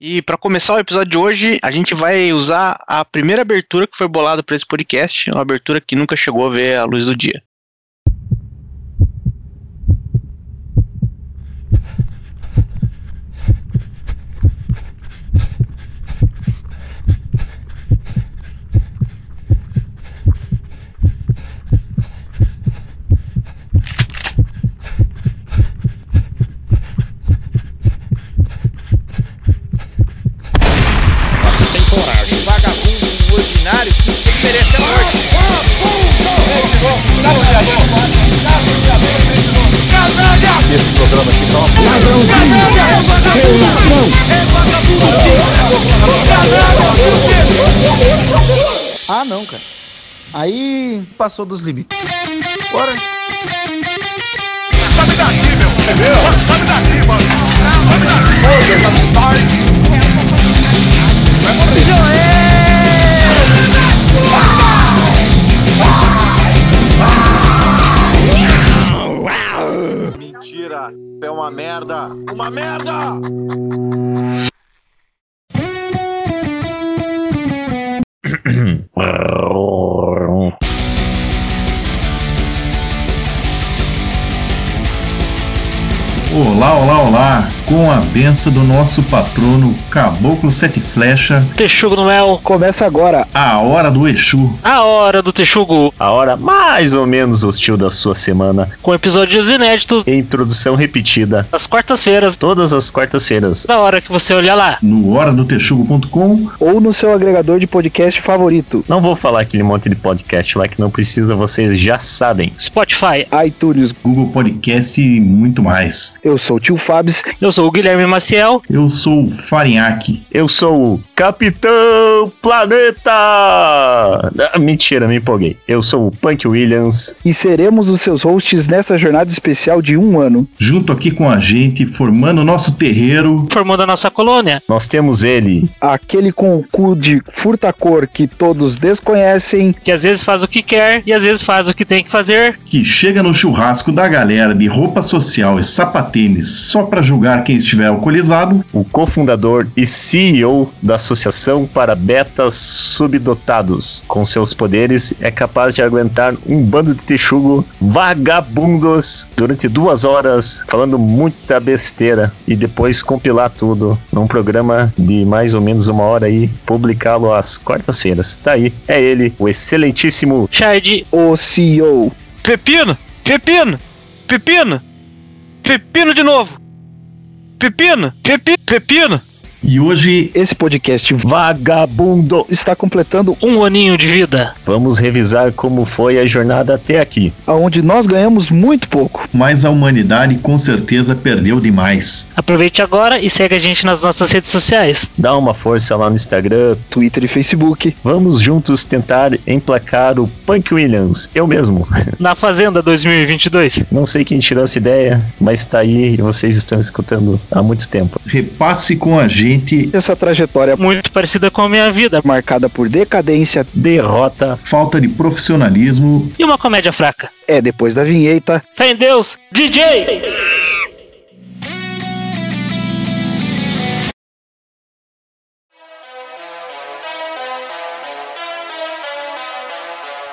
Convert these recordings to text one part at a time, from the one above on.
E para começar o episódio de hoje, a gente vai usar a primeira abertura que foi bolada para esse podcast, uma abertura que nunca chegou a ver a luz do dia. Ah, não, cara. Aí passou dos limites. Bora. Sabe daqui, meu. Sabe daqui, mano. Sabe daqui. Vai morrer. Mentira, é uma merda. Uma merda. Olá, olá, olá! Com a benção do nosso patrono Caboclo Sete Flecha, Texugo no mel, Começa agora. a hora do Exu. a hora do Texugo, A hora mais ou menos hostil da sua semana. com episódios inéditos E introdução repetida. às quartas-feiras, Todas as quartas-feiras. da hora que você olhar lá. No horadotexugo.com, Ou no seu agregador de podcast favorito. Não vou falar aquele monte de podcast lá que não precisa, vocês já sabem. Spotify, iTunes. Google Podcast e muito mais. Eu sou o tio Fabs. eu sou o Guilherme Maciel. Eu sou o Farinhaque. Eu sou o Capitão Planeta! Ah, mentira, me empolguei. Eu sou o Punk Williams. E seremos os seus hosts nessa jornada especial de um ano. Junto aqui com a gente, formando o nosso terreiro, Formando a nossa colônia. Nós temos ele, Aquele com o cu de furta-cor que todos desconhecem. Que às vezes faz o que quer e às vezes faz o que tem que fazer. que chega no churrasco da galera de roupa social e sapatênis só pra julgar quem estiver alcoolizado, o cofundador e CEO da Associação para Betas Subdotados. Com seus poderes, é capaz de aguentar um bando de texugo vagabundos durante duas horas, falando muita besteira e depois compilar tudo num programa de mais ou menos uma hora e publicá-lo às quartas-feiras. Tá aí, é ele, o excelentíssimo Chard, O CEO. Pepino, Pepino, Pepino, Pepino de novo. Pepino, Pepi, Pepino. E hoje Esse podcast Vagabundo. está completando Um aninho de vida. Vamos revisar como foi a jornada até aqui. aonde nós ganhamos muito pouco. mas a humanidade com certeza perdeu demais. Aproveite agora e segue a gente nas nossas redes sociais. Dá uma força lá no Instagram, Twitter e Facebook. Vamos juntos tentar emplacar o Punk Williams, eu mesmo. Na Fazenda 2022. Não sei quem tirou essa ideia, mas tá aí e vocês estão escutando há muito tempo. Repasse com a gente Essa trajetória Muito parecida com a minha vida. marcada por decadência Derrota, falta de profissionalismo E uma comédia fraca. é depois da vinheta. Fé em Deus, DJ!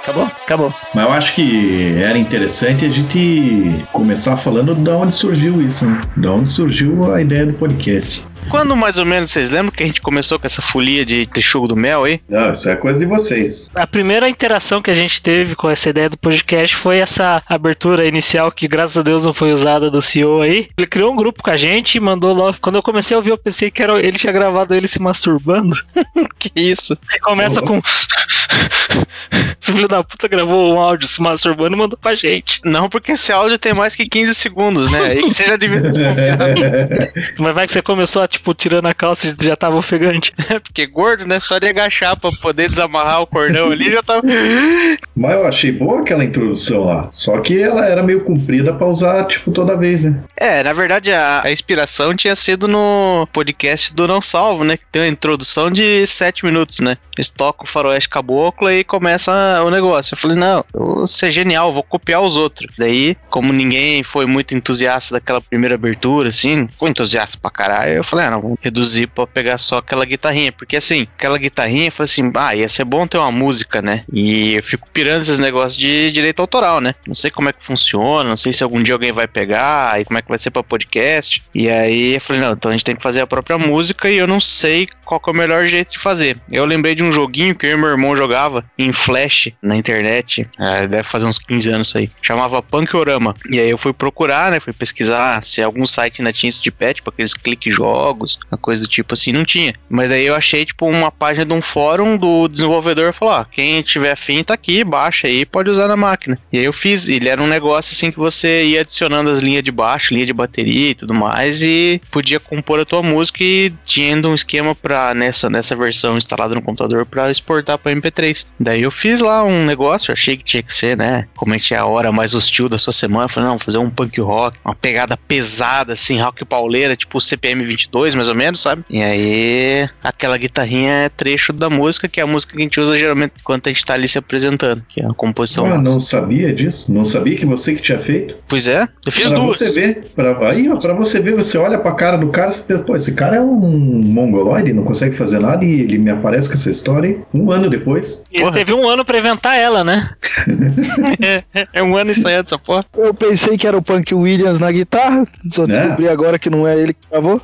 Acabou? Acabou. Mas eu acho que era interessante a gente começar falando de onde surgiu isso, né? De onde surgiu a ideia do podcast. Quando mais ou menos vocês lembram que a gente começou com essa folia de texugo do mel aí? Não, isso é coisa de vocês. A primeira interação que a gente teve com essa ideia do podcast foi essa abertura inicial que graças a Deus não foi usada do CEO aí. Ele criou um grupo com a gente e mandou logo. Quando eu comecei a ouvir, eu pensei que era, ele tinha gravado ele se masturbando. que isso? Começa com. Esse filho da puta gravou um áudio se masturbando e mandou pra gente. Não, porque esse áudio tem mais que 15 segundos, né? Aí você já devia desconfiar. Mas vai que você começou tipo, tirando a calça e já tava ofegante. É, porque gordo, né? Só de agachar pra poder desamarrar o cordão ali já tava. Mas eu achei boa aquela introdução lá. Só que ela era meio comprida pra usar, tipo, toda vez, né? É, na verdade a, a inspiração tinha sido no podcast do Não Salvo, né? Que tem uma introdução de 7 minutos, né? Eles tocam o faroeste caboclo e começa a- o negócio. Eu falei, não, vou ser genial, vou copiar os outros. Daí, como ninguém foi muito entusiasta daquela primeira abertura, assim, foi entusiasta pra caralho, eu falei, ah, não, vamos reduzir pra pegar só aquela guitarrinha. Porque assim, aquela guitarrinha, falei assim, ah, ia ser bom ter uma música, né? E eu fico pirando esses negócios de direito autoral, né? Não sei como é que funciona, não sei se algum dia alguém vai pegar, e como é que vai ser pra podcast. E aí eu falei, não, então a gente tem que fazer a própria música e eu não sei qual é o melhor jeito de fazer. Eu lembrei de um joguinho que eu e meu irmão jogava em Flash na internet, é, deve fazer uns 15 anos isso aí. Chamava Punkorama. E aí eu fui procurar, né? Fui pesquisar se algum site ainda tinha isso de pet, tipo aqueles clique jogos, uma coisa do tipo assim, não tinha. Mas daí eu achei, tipo, uma página de um fórum do desenvolvedor falou: ó, quem tiver afim tá aqui, baixa aí, pode usar na máquina. E aí eu fiz, ele era um negócio assim que você ia adicionando as linhas de baixo, linha de bateria e tudo mais, e podia compor a tua música e tinha um esquema pra nessa, nessa versão instalada no computador pra exportar pra MP3. Daí eu fiz lá um negócio, achei que tinha que ser, né? Como é que é a hora mais hostil da sua semana, eu falei, não, fazer um punk rock, uma pegada pesada, assim, rock pauleira, tipo CPM 22, mais ou menos, sabe? E aí, aquela guitarrinha é trecho da música, que é a música que a gente usa geralmente quando a gente tá ali se apresentando, que é a composição. Ah, nossa. não sabia disso? Não sabia que você que tinha feito? Pois é, eu fiz pra duas. você ver, pra, aí, ó, pra você ver, você olha pra cara do cara, você pensa, pô, esse cara é um mongoloide, não consegue fazer nada, e ele me aparece com essa história aí, um ano depois. Ele Porra. teve um ano pra inventar ela, né? é um ano ensaiando essa porra. Eu pensei que era o Punk Williams na guitarra, só Né? descobri agora que não é ele que gravou.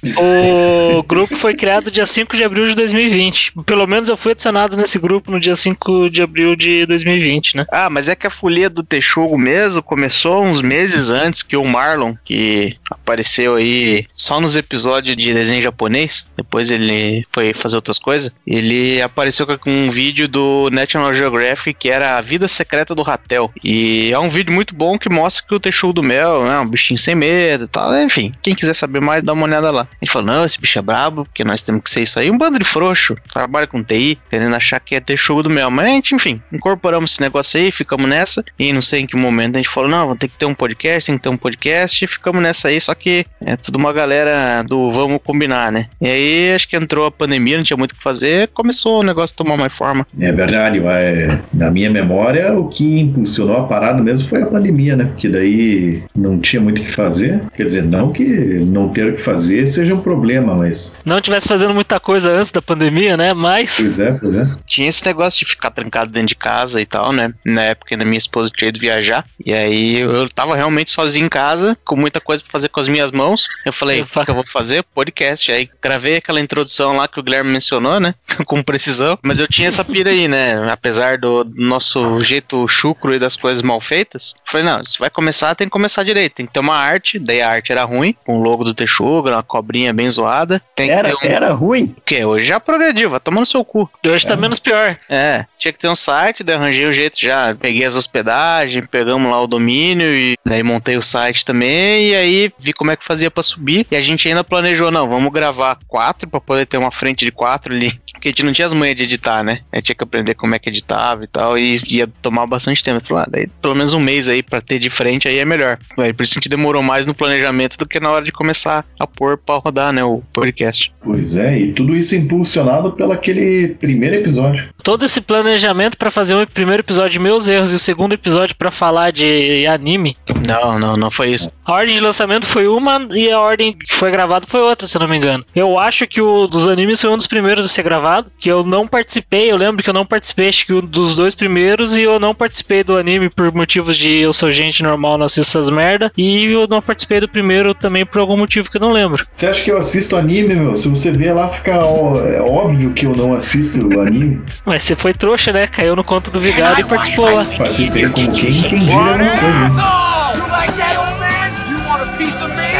O grupo foi criado dia 5 de abril de 2020. Pelo menos eu fui adicionado nesse grupo no dia 5 de abril de 2020, né? Ah, mas é que a folia do Texugo mesmo começou uns meses antes que o Marlon, que apareceu aí só nos episódios de desenho japonês, depois ele foi fazer outras coisas, ele apareceu com um vídeo do National Geographic que era a vida secreta do Ratel. E é um vídeo muito bom que mostra que o Texugo do Mel é um bichinho sem medo e tal. Enfim, quem quiser saber mais, dá uma olhada lá. A gente falou, não, esse bicho é brabo, porque nós temos que ser isso aí. Um bando de frouxo, trabalha com TI, querendo achar que é Texugo do Mel. Mas a gente, enfim, incorporamos esse negócio aí, ficamos nessa. E não sei em que momento a gente falou, não, vamos ter que ter um podcast, tem que ter um podcast. E ficamos nessa aí, só que é tudo uma galera do vamos combinar, né? E aí acho que entrou a pandemia, não tinha muito o que fazer, começou o negócio tomar mais forma. É verdade, mas na minha memória, o que impulsionou a parada mesmo foi a pandemia, né? Porque daí não tinha muito o que fazer. Quer dizer, não que não ter o que fazer seja um problema, mas. Não tivesse fazendo muita coisa antes da pandemia, né? Mas Pois é, pois é. tinha esse negócio de ficar trancado dentro de casa e tal, né? Na época ainda minha esposa tinha ido viajar. E aí eu tava realmente sozinho em casa, com muita coisa pra fazer com as minhas mãos. Eu falei, o que eu vou fazer? Podcast. Aí gravei aquela introdução lá que o Guilherme mencionou, né? com precisão. Mas eu tinha essa pira aí, né? Apesar do nosso jeito chucro e das coisas mal feitas. Falei, não, se vai começar, tem que começar direito. Tem que ter uma arte. Daí a arte era ruim, com o logo do Texuga, uma cobrinha bem zoada. Tem que Era, um... era ruim. O quê? Hoje já progrediu, vai tomando seu cu. hoje tá menos pior. É, tinha que ter um site, daí arranjei o jeito já. Peguei as hospedagens, pegamos lá o domínio e daí montei o site também. E aí vi como é que fazia pra subir. E a gente ainda planejou, não, vamos gravar quatro pra poder ter uma frente de quatro ali. Porque a gente não tinha as manhas de editar, né? A gente tinha que aprender como é que editava e tal. E ia tomar bastante tempo. Eu falei, ah, daí pelo menos um mês aí pra ter de frente aí é melhor. Aí por isso a gente demorou mais no planejamento do que na hora de começar a pôr pra rodar, né? O podcast. Pois é, e tudo isso impulsionado pelo aquele primeiro episódio. Todo esse planejamento pra fazer o primeiro episódio de meus erros e o segundo episódio pra falar de anime. Não, não, não foi isso. A ordem de lançamento foi uma e a ordem que foi gravado foi outra, se eu não me engano. Eu acho que o dos animes foi um dos primeiros a ser gravado, que eu não participei, eu lembro que eu não participei, acho que um dos dois primeiros, e eu não participei do anime por motivos de eu sou gente normal, não assisto essas merda, e eu não participei do primeiro também por algum motivo que eu não lembro. Você acha que eu assisto anime, meu? Se você vê lá, fica ó, é óbvio que eu não assisto o anime. Mas você foi trouxa, né? Caiu no conto do vigário e participou lá. Participei como quem entendia alguma coisa.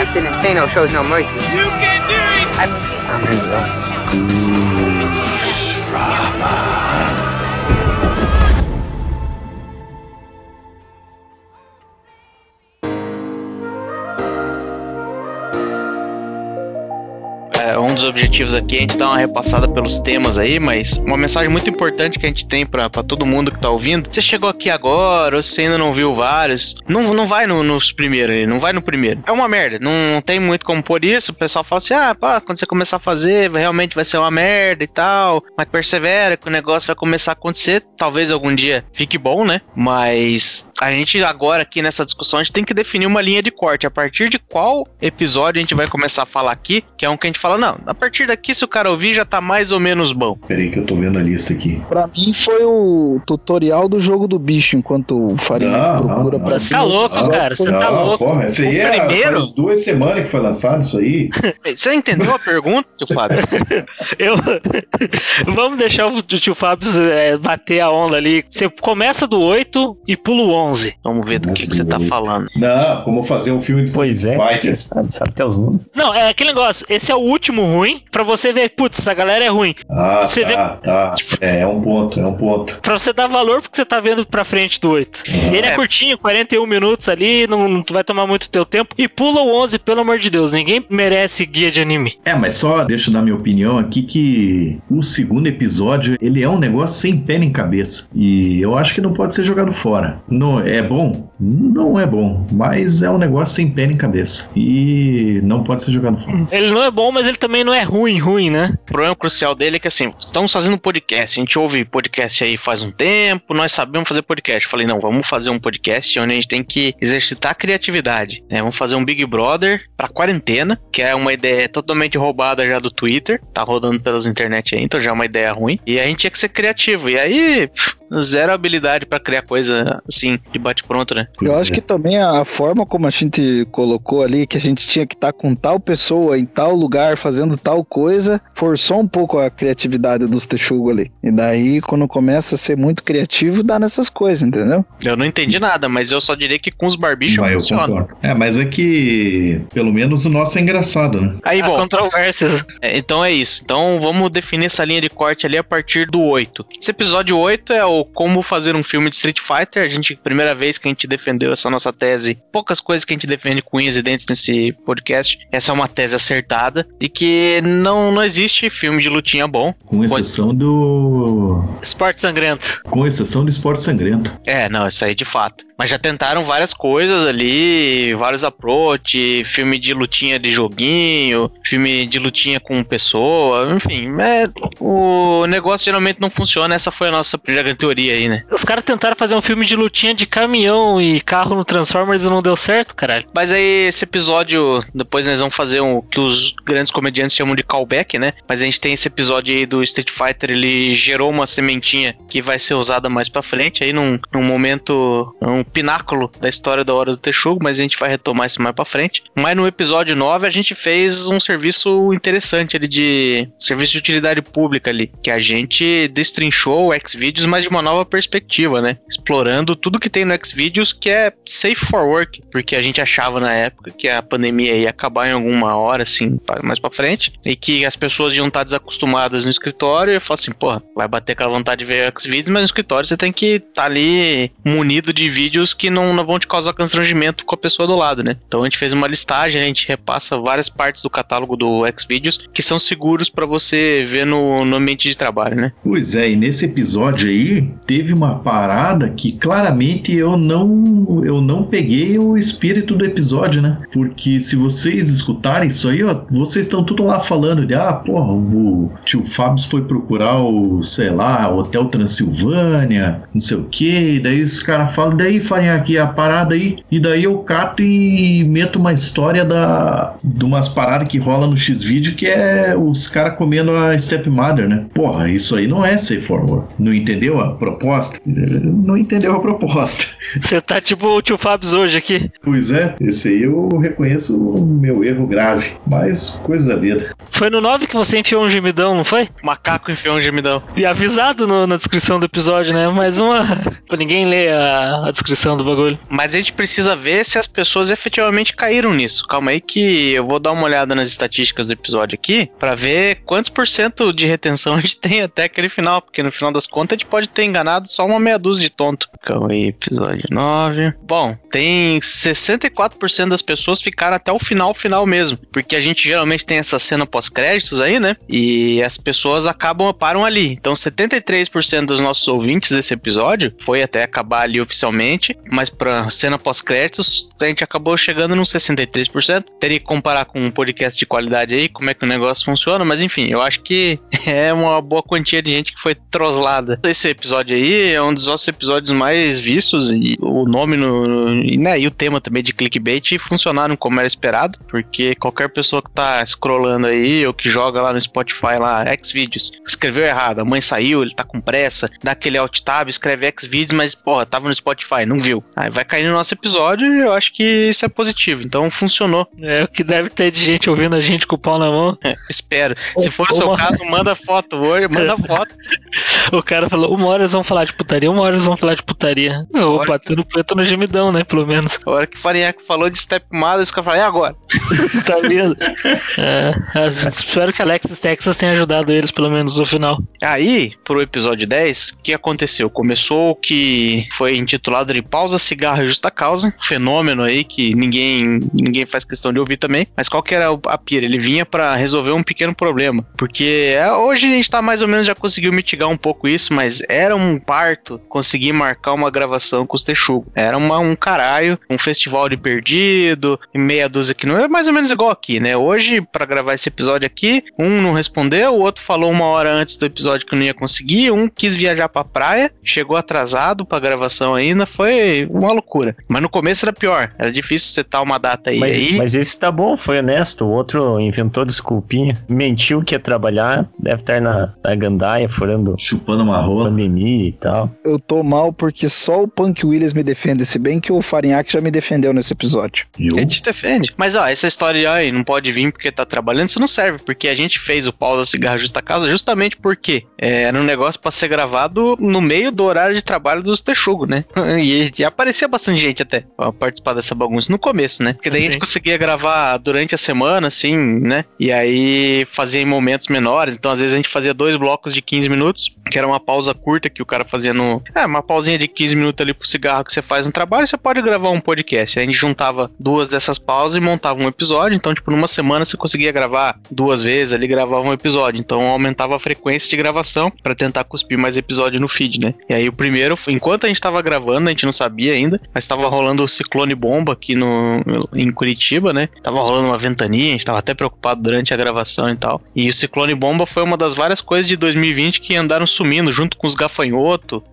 Captain Insano shows no mercy. You can do it! É, um dos objetivos aqui, a gente dá uma repassada pelos temas aí, mas uma mensagem muito importante que a gente tem pra todo mundo que tá ouvindo. Você chegou aqui agora, ou você ainda não viu vários, não, não vai no- nos primeiros aí, não vai no primeiro. É uma merda, não, não tem muito como pôr isso. O pessoal fala assim: ah, pá, quando você começar a fazer, realmente vai ser uma merda e tal, mas persevera que o negócio vai começar a acontecer. Talvez algum dia fique bom, né? Mas a gente agora aqui nessa discussão, a gente tem que definir uma linha de corte. A partir de qual episódio a gente vai começar a falar aqui, que é um que a gente fala, não, a partir daqui, se o cara ouvir, já tá mais ou menos bom. Peraí que eu tô vendo a lista aqui. Pra mim foi o tutorial do jogo do bicho, enquanto o Farinha Não, procura não, pra. Você tá louco, Ah, cara. Você tá Não, louco. Porra, esse aí O é primeiro? faz duas semanas que foi lançado isso aí. Você entendeu a pergunta, tio Fábio? Eu... Vamos deixar o tio Fábio é, bater a onda ali. Você começa do 8 e pula o 11. Vamos ver do que, que você tá falando. Não, como fazer um filme de Pois é, Fighter. sabe, sabe até os números. Não, é aquele negócio. Esse é o último ruim. Pra você ver, putz, essa galera é ruim. Ah, Você tá, tá. É, é um ponto, é um ponto. Pra você dar valor porque você tá vendo pra frente do 8. Ele é, É. curtinho, 41 minutos ali, não, não vai tomar muito teu tempo. E pula o 11, pelo amor de Deus. Ninguém merece guia de anime. É, mas só deixa eu dar minha opinião aqui que o segundo episódio, ele é um negócio sem pé nem cabeça. E eu acho que não pode ser jogado fora. Não, é bom? Não é bom, mas é um negócio sem pé nem cabeça. E não pode ser jogado fora. Ele não é bom, mas ele também não é ruim, ruim, né? O problema crucial dele é que assim, estamos fazendo podcast, a gente ouve podcast aí faz um tempo, nós sabemos fazer podcast. Eu falei, não, vamos fazer um podcast onde a gente tem que exercitar a criatividade. né? Vamos fazer um Big Brother pra quarentena, que é uma ideia totalmente roubada já do Twitter, tá rodando pelas internet aí, então já é uma ideia ruim. E a gente tinha que ser criativo. E aí, zero habilidade pra criar coisa assim, de bate-pronto, né? Eu acho que também a forma como a gente colocou ali, que a gente tinha que estar com tal pessoa em tal lugar fazendo tal coisa, forçou um pouco a criatividade dos texugos ali. E daí, quando começa a ser muito criativo, dá nessas coisas, entendeu? Eu não entendi nada, mas eu só diria que com os barbichos eu funciona. É, mas é que pelo menos o nosso é engraçado, né? Aí, bom, controvérsias. É, então é isso. Então vamos definir essa linha de corte ali a partir do 8. Esse episódio 8 é o como fazer um filme de Street Fighter. A gente, primeira vez que a gente defendeu essa nossa tese, poucas coisas que a gente defende com unhas e dentes nesse podcast. Essa é uma tese acertada de que não, não existe filme de lutinha bom. Com exceção do. Esporte sangrento. Com exceção do esporte sangrento. É, não, isso aí de fato. Mas já tentaram várias coisas ali, vários approach, filme de lutinha de joguinho, filme de lutinha com pessoa, enfim, é, o negócio geralmente não funciona, essa foi a nossa primeira teoria aí, né? Os caras tentaram fazer um filme de lutinha de caminhão e carro no Transformers e não deu certo, caralho. Mas aí esse episódio, depois nós vamos fazer um que os grandes comediantes chamam de callback, né? Mas a gente tem esse episódio aí do Street Fighter, ele gerou uma sementinha que vai ser usada mais pra frente, aí num, num momento, um pináculo da história da Hora do Texugo, mas a gente vai retomar isso mais pra frente. Mas no episódio 9 a gente fez um serviço interessante ali de serviço de utilidade pública ali, que a gente destrinchou o Xvideos, mas de uma nova perspectiva, né? Explorando tudo que tem no Xvideos que é safe for work, porque a gente achava na época que a pandemia ia acabar em alguma hora, assim, mais pra frente, e que as pessoas iam estar desacostumadas no escritório e falar assim, porra, vai bater aquela vontade de ver Xvideos, mas no escritório você tem que estar ali munido de vídeos que não, não vão te causar constrangimento com a pessoa do lado, né? Então a gente fez uma listagem, a gente repassa várias partes do catálogo do Xvideos que são seguros pra você ver no, no ambiente de trabalho, né? Pois é, e nesse episódio aí teve uma parada que claramente eu não eu não peguei o espírito do episódio, né? Porque se vocês escutarem isso aí, ó, vocês estão tudo lá falando de ah, porra, o tio Fábio foi procurar o, sei lá, Hotel Transilvânia, não sei o que, daí os caras falam, daí falem aqui a parada aí, e daí eu cato e meto uma história da de umas paradas que rola no X-Vídeo que é os caras comendo a stepmother, né? Porra, isso aí não é safe for work. Não entendeu proposta? Não entendeu a proposta. Você tá tipo o tio Fábio hoje aqui. Pois é, esse aí eu reconheço o meu erro grave, mas coisa da vida. Foi no 9 que você enfiou um gemidão, não foi? Macaco enfiou um gemidão. E avisado no- na descrição do episódio, né? Mais uma. pra ninguém ler a, a descrição do bagulho. Mas a gente precisa ver se as pessoas efetivamente caíram nisso. Calma aí que eu vou dar uma olhada nas estatísticas do episódio aqui pra ver quantos por cento de retenção a gente tem até aquele final, porque no final das contas a gente pode ter enganado só uma meia dúzia de tonto. Calma aí, episódio 9. 19. Bom, tem 64% das pessoas ficaram até o final, final mesmo. Porque a gente geralmente tem essa cena pós-créditos aí, né? E as pessoas acabam, param ali. Então 73% dos nossos ouvintes desse episódio foi até acabar ali oficialmente. Mas pra cena pós-créditos, a gente acabou chegando nos 63%. Teria que comparar com um podcast de qualidade aí, como é que o negócio funciona. Mas enfim, eu acho que é uma boa quantia de gente que foi troslada. Esse episódio aí é um dos nossos episódios mais vistos e o nome no, e, né, e o tema também de clickbait funcionaram como era esperado, porque qualquer pessoa que tá scrollando aí ou que joga lá no Spotify lá, Xvideos, escreveu errado, a mãe saiu, ele tá com pressa, dá aquele alt tab, escreve Xvideos, mas porra, tava no Spotify, não viu. Aí vai cair no nosso episódio e eu acho que isso é positivo, então funcionou. É o que deve ter de gente ouvindo a gente com o pau na mão. É, espero. Se for o seu caso, manda foto hoje, manda foto. O cara falou, uma hora eles vão falar de putaria, uma hora eles vão falar de putaria. Eu Olha. batendo preto no gemidão, né? Pelo menos. A hora que o Farinhaque falou de Step Mother, eu falei, e agora? Tá vendo? É, espero que Alexis Texas tenha ajudado eles, pelo menos, no final. Aí, pro episódio 10, o que aconteceu? Começou o que foi intitulado de Pausa, Cigarro e Justa Causa, fenômeno aí que ninguém ninguém faz questão de ouvir também. Mas qual que era a pira? Ele vinha pra resolver um pequeno problema. Porque é, hoje a gente tá mais ou menos já conseguiu mitigar um pouco isso, mas era um parto conseguir marcar uma gravação com os Texugo. Era uma- um caralho, um festival de perdido, e meia dúzia que não é mais ou menos igual aqui, né? Hoje, pra gravar esse episódio aqui, um não respondeu, o outro falou uma hora antes do episódio que não ia conseguir, um quis viajar pra praia, chegou atrasado pra gravação ainda, foi uma loucura. Mas no começo era pior, era difícil setar uma data aí. Mas, aí mas esse tá bom, foi honesto. O outro inventou desculpinha. Mentiu que ia trabalhar, deve estar na, na gandaia, furando Chupando uma rola. pandemia e tal. Eu tô mal porque só o Punk Williams me defende, se bem que o Farinhaque já me defendeu nesse episódio. Viu? A gente defende. Mas ó, essa história de ai, não pode vir porque tá trabalhando, isso não serve, porque a gente fez o pausa cigarro justa causa justamente porque é, era um negócio pra ser gravado no meio do horário de trabalho dos Texugo, né? E, e aparecia bastante gente até pra participar dessa bagunça no começo, né? Porque daí a gente conseguia gravar durante a semana, assim, né? E aí fazia em momentos menores, então às vezes a gente fazia dois blocos de 15 minutos, que era uma pausa curta que o cara fazia no. É, uma pausinha de 15 minutos ali pro cigarro que você faz no trabalho, você pode gravar um podcast. Aí a gente juntava duas dessas pausas e montava um episódio. Então, tipo, numa semana você conseguia gravar duas vezes ali, gravava um episódio. Então aumentava a frequência de gravação pra tentar cuspir mais episódio no feed, né? E aí o primeiro, enquanto a gente tava gravando, a gente não sabia ainda, mas tava rolando o ciclone bomba aqui no, em Curitiba, né? Tava rolando uma ventania, a gente tava até preocupado durante a gravação e tal. E o ciclone bomba foi uma das várias coisas de 2020 que andaram sumindo junto com os gafanhotos.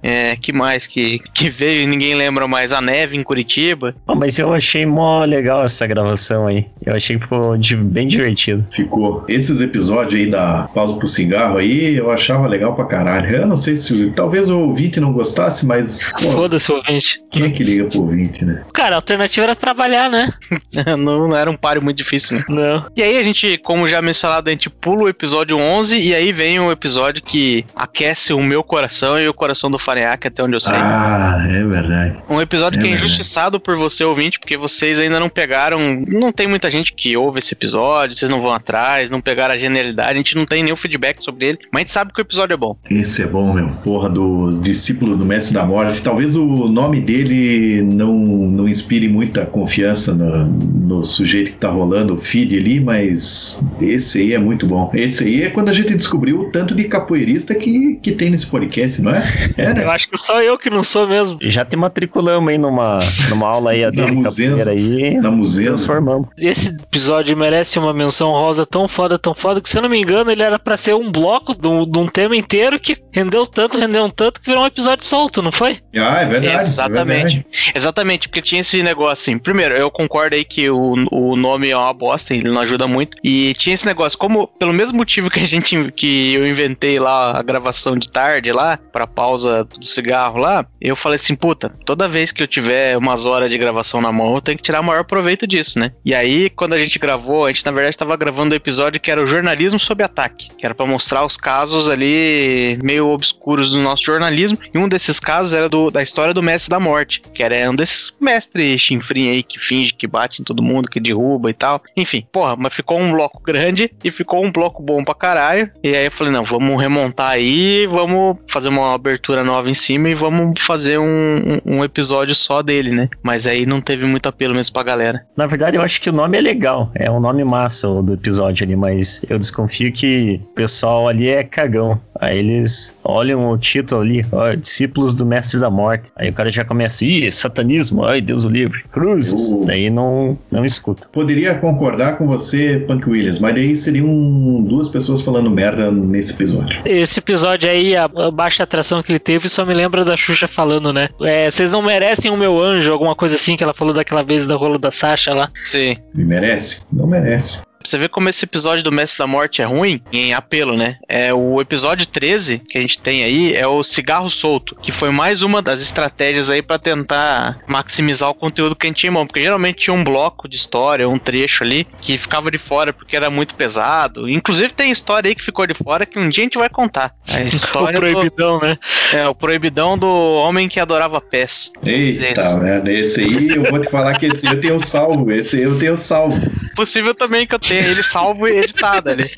É, que mais que, que veio e ninguém lembra mais? A neve em Curitiba. Pô, mas eu achei mó legal essa gravação aí. Eu achei que ficou bem divertido. Ficou. Esses episódios aí da pausa pro cigarro aí, eu achava legal pra caralho. Eu não sei se. Talvez o ouvinte não gostasse, mas. Foda-se, ouvinte. quem é que liga pro ouvinte, né? Cara, a alternativa era trabalhar, né? não, não era um páreo muito difícil, né? Não. E aí a gente, como já mencionado, a gente pula o episódio 11 e aí vem o episódio que aquece o meu coração e o coração do Fareac, até onde eu sei. Ah, é verdade. Um episódio É que é verdade. injustiçado por você, ouvinte, porque vocês ainda não pegaram. Não tem muita gente que ouve esse episódio, vocês não vão atrás, não pegaram a genialidade, a gente não tem nenhum feedback sobre ele, mas a gente sabe que o episódio é bom. Esse é bom, meu. Porra, dos discípulos do Mestre da Morte. Talvez o nome dele não, não inspire muita confiança no, no sujeito que tá rolando o feed ali, mas esse aí é muito bom. Esse aí é quando a gente descobriu o tanto de capoeirista que, que tem nesse podcast, não é? É, né? Eu acho que só eu que não sou mesmo. Já te matriculamos aí numa, numa aula aí a Na de musenza. capoeira aí. Na museu. Transformamos. Esse episódio merece uma menção rosa tão foda, tão foda, que se eu não me engano, ele era pra ser um bloco de um, de um tema inteiro que rendeu tanto, rendeu um tanto que virou um episódio solto, não foi? Ah, é verdade. é Exatamente. verdade. Exatamente, porque tinha esse negócio assim. Primeiro, eu concordo aí que o, o nome é uma bosta, ele não ajuda muito. E tinha esse negócio, como pelo mesmo motivo que a gente que eu inventei lá a gravação de tarde lá, pra pausa do cigarro lá, eu falei assim, puta, toda vez que eu tiver umas horas de gravação na mão, eu tenho que tirar o maior proveito disso, né? E aí, quando a gente gravou, a gente na verdade tava gravando o episódio que era o jornalismo sob ataque, que era pra mostrar os casos ali meio obscuros do nosso jornalismo. E um desses casos era do, da história do mestre da morte, que era um desses mestres chinfrim aí que finge que bate em todo mundo, que derruba e tal. Enfim, porra, mas ficou um bloco grande e ficou um bloco bom pra caralho. E aí eu falei, não, vamos remontar aí, vamos fazer uma abertura nova em cima e vamos fazer um, um, episódio só dele, né? Mas aí não teve muito apelo mesmo pra galera. Na verdade, eu acho que o nome é legal. É um nome massa o do episódio ali, mas eu desconfio que o pessoal ali é cagão. Aí eles olham o título ali, ó, Discípulos do Mestre da Morte. Aí o cara já começa, ih, satanismo, ai, Deus o livre, cruzes. Uh. Daí não, não escuta. Poderia concordar com você, Punk Williams, mas daí seriam duas pessoas falando merda nesse episódio. Esse episódio aí, a, a baixa atração que ele teve, só me lembra da Xuxa falando, né? É, vocês não merecem o meu anjo, alguma coisa assim que ela falou daquela vez da rolo da Sasha lá. Sim. Me merece? Não merece. Você vê como esse episódio do Mestre da Morte é ruim em apelo, né? É o episódio 13 que a gente tem aí é o cigarro solto, que foi mais uma das estratégias aí pra tentar maximizar o conteúdo que a gente tinha em mão, porque geralmente tinha um bloco de história, um trecho ali que ficava de fora porque era muito pesado. Inclusive tem história aí que ficou de fora que um dia a gente vai contar. A O história do, proibidão, né? é o proibidão do homem que adorava pés. Eita, velho, esse aí eu vou te falar que esse eu tenho salvo, esse aí eu tenho salvo. Possível também que eu tenha ele salvo e editado ali.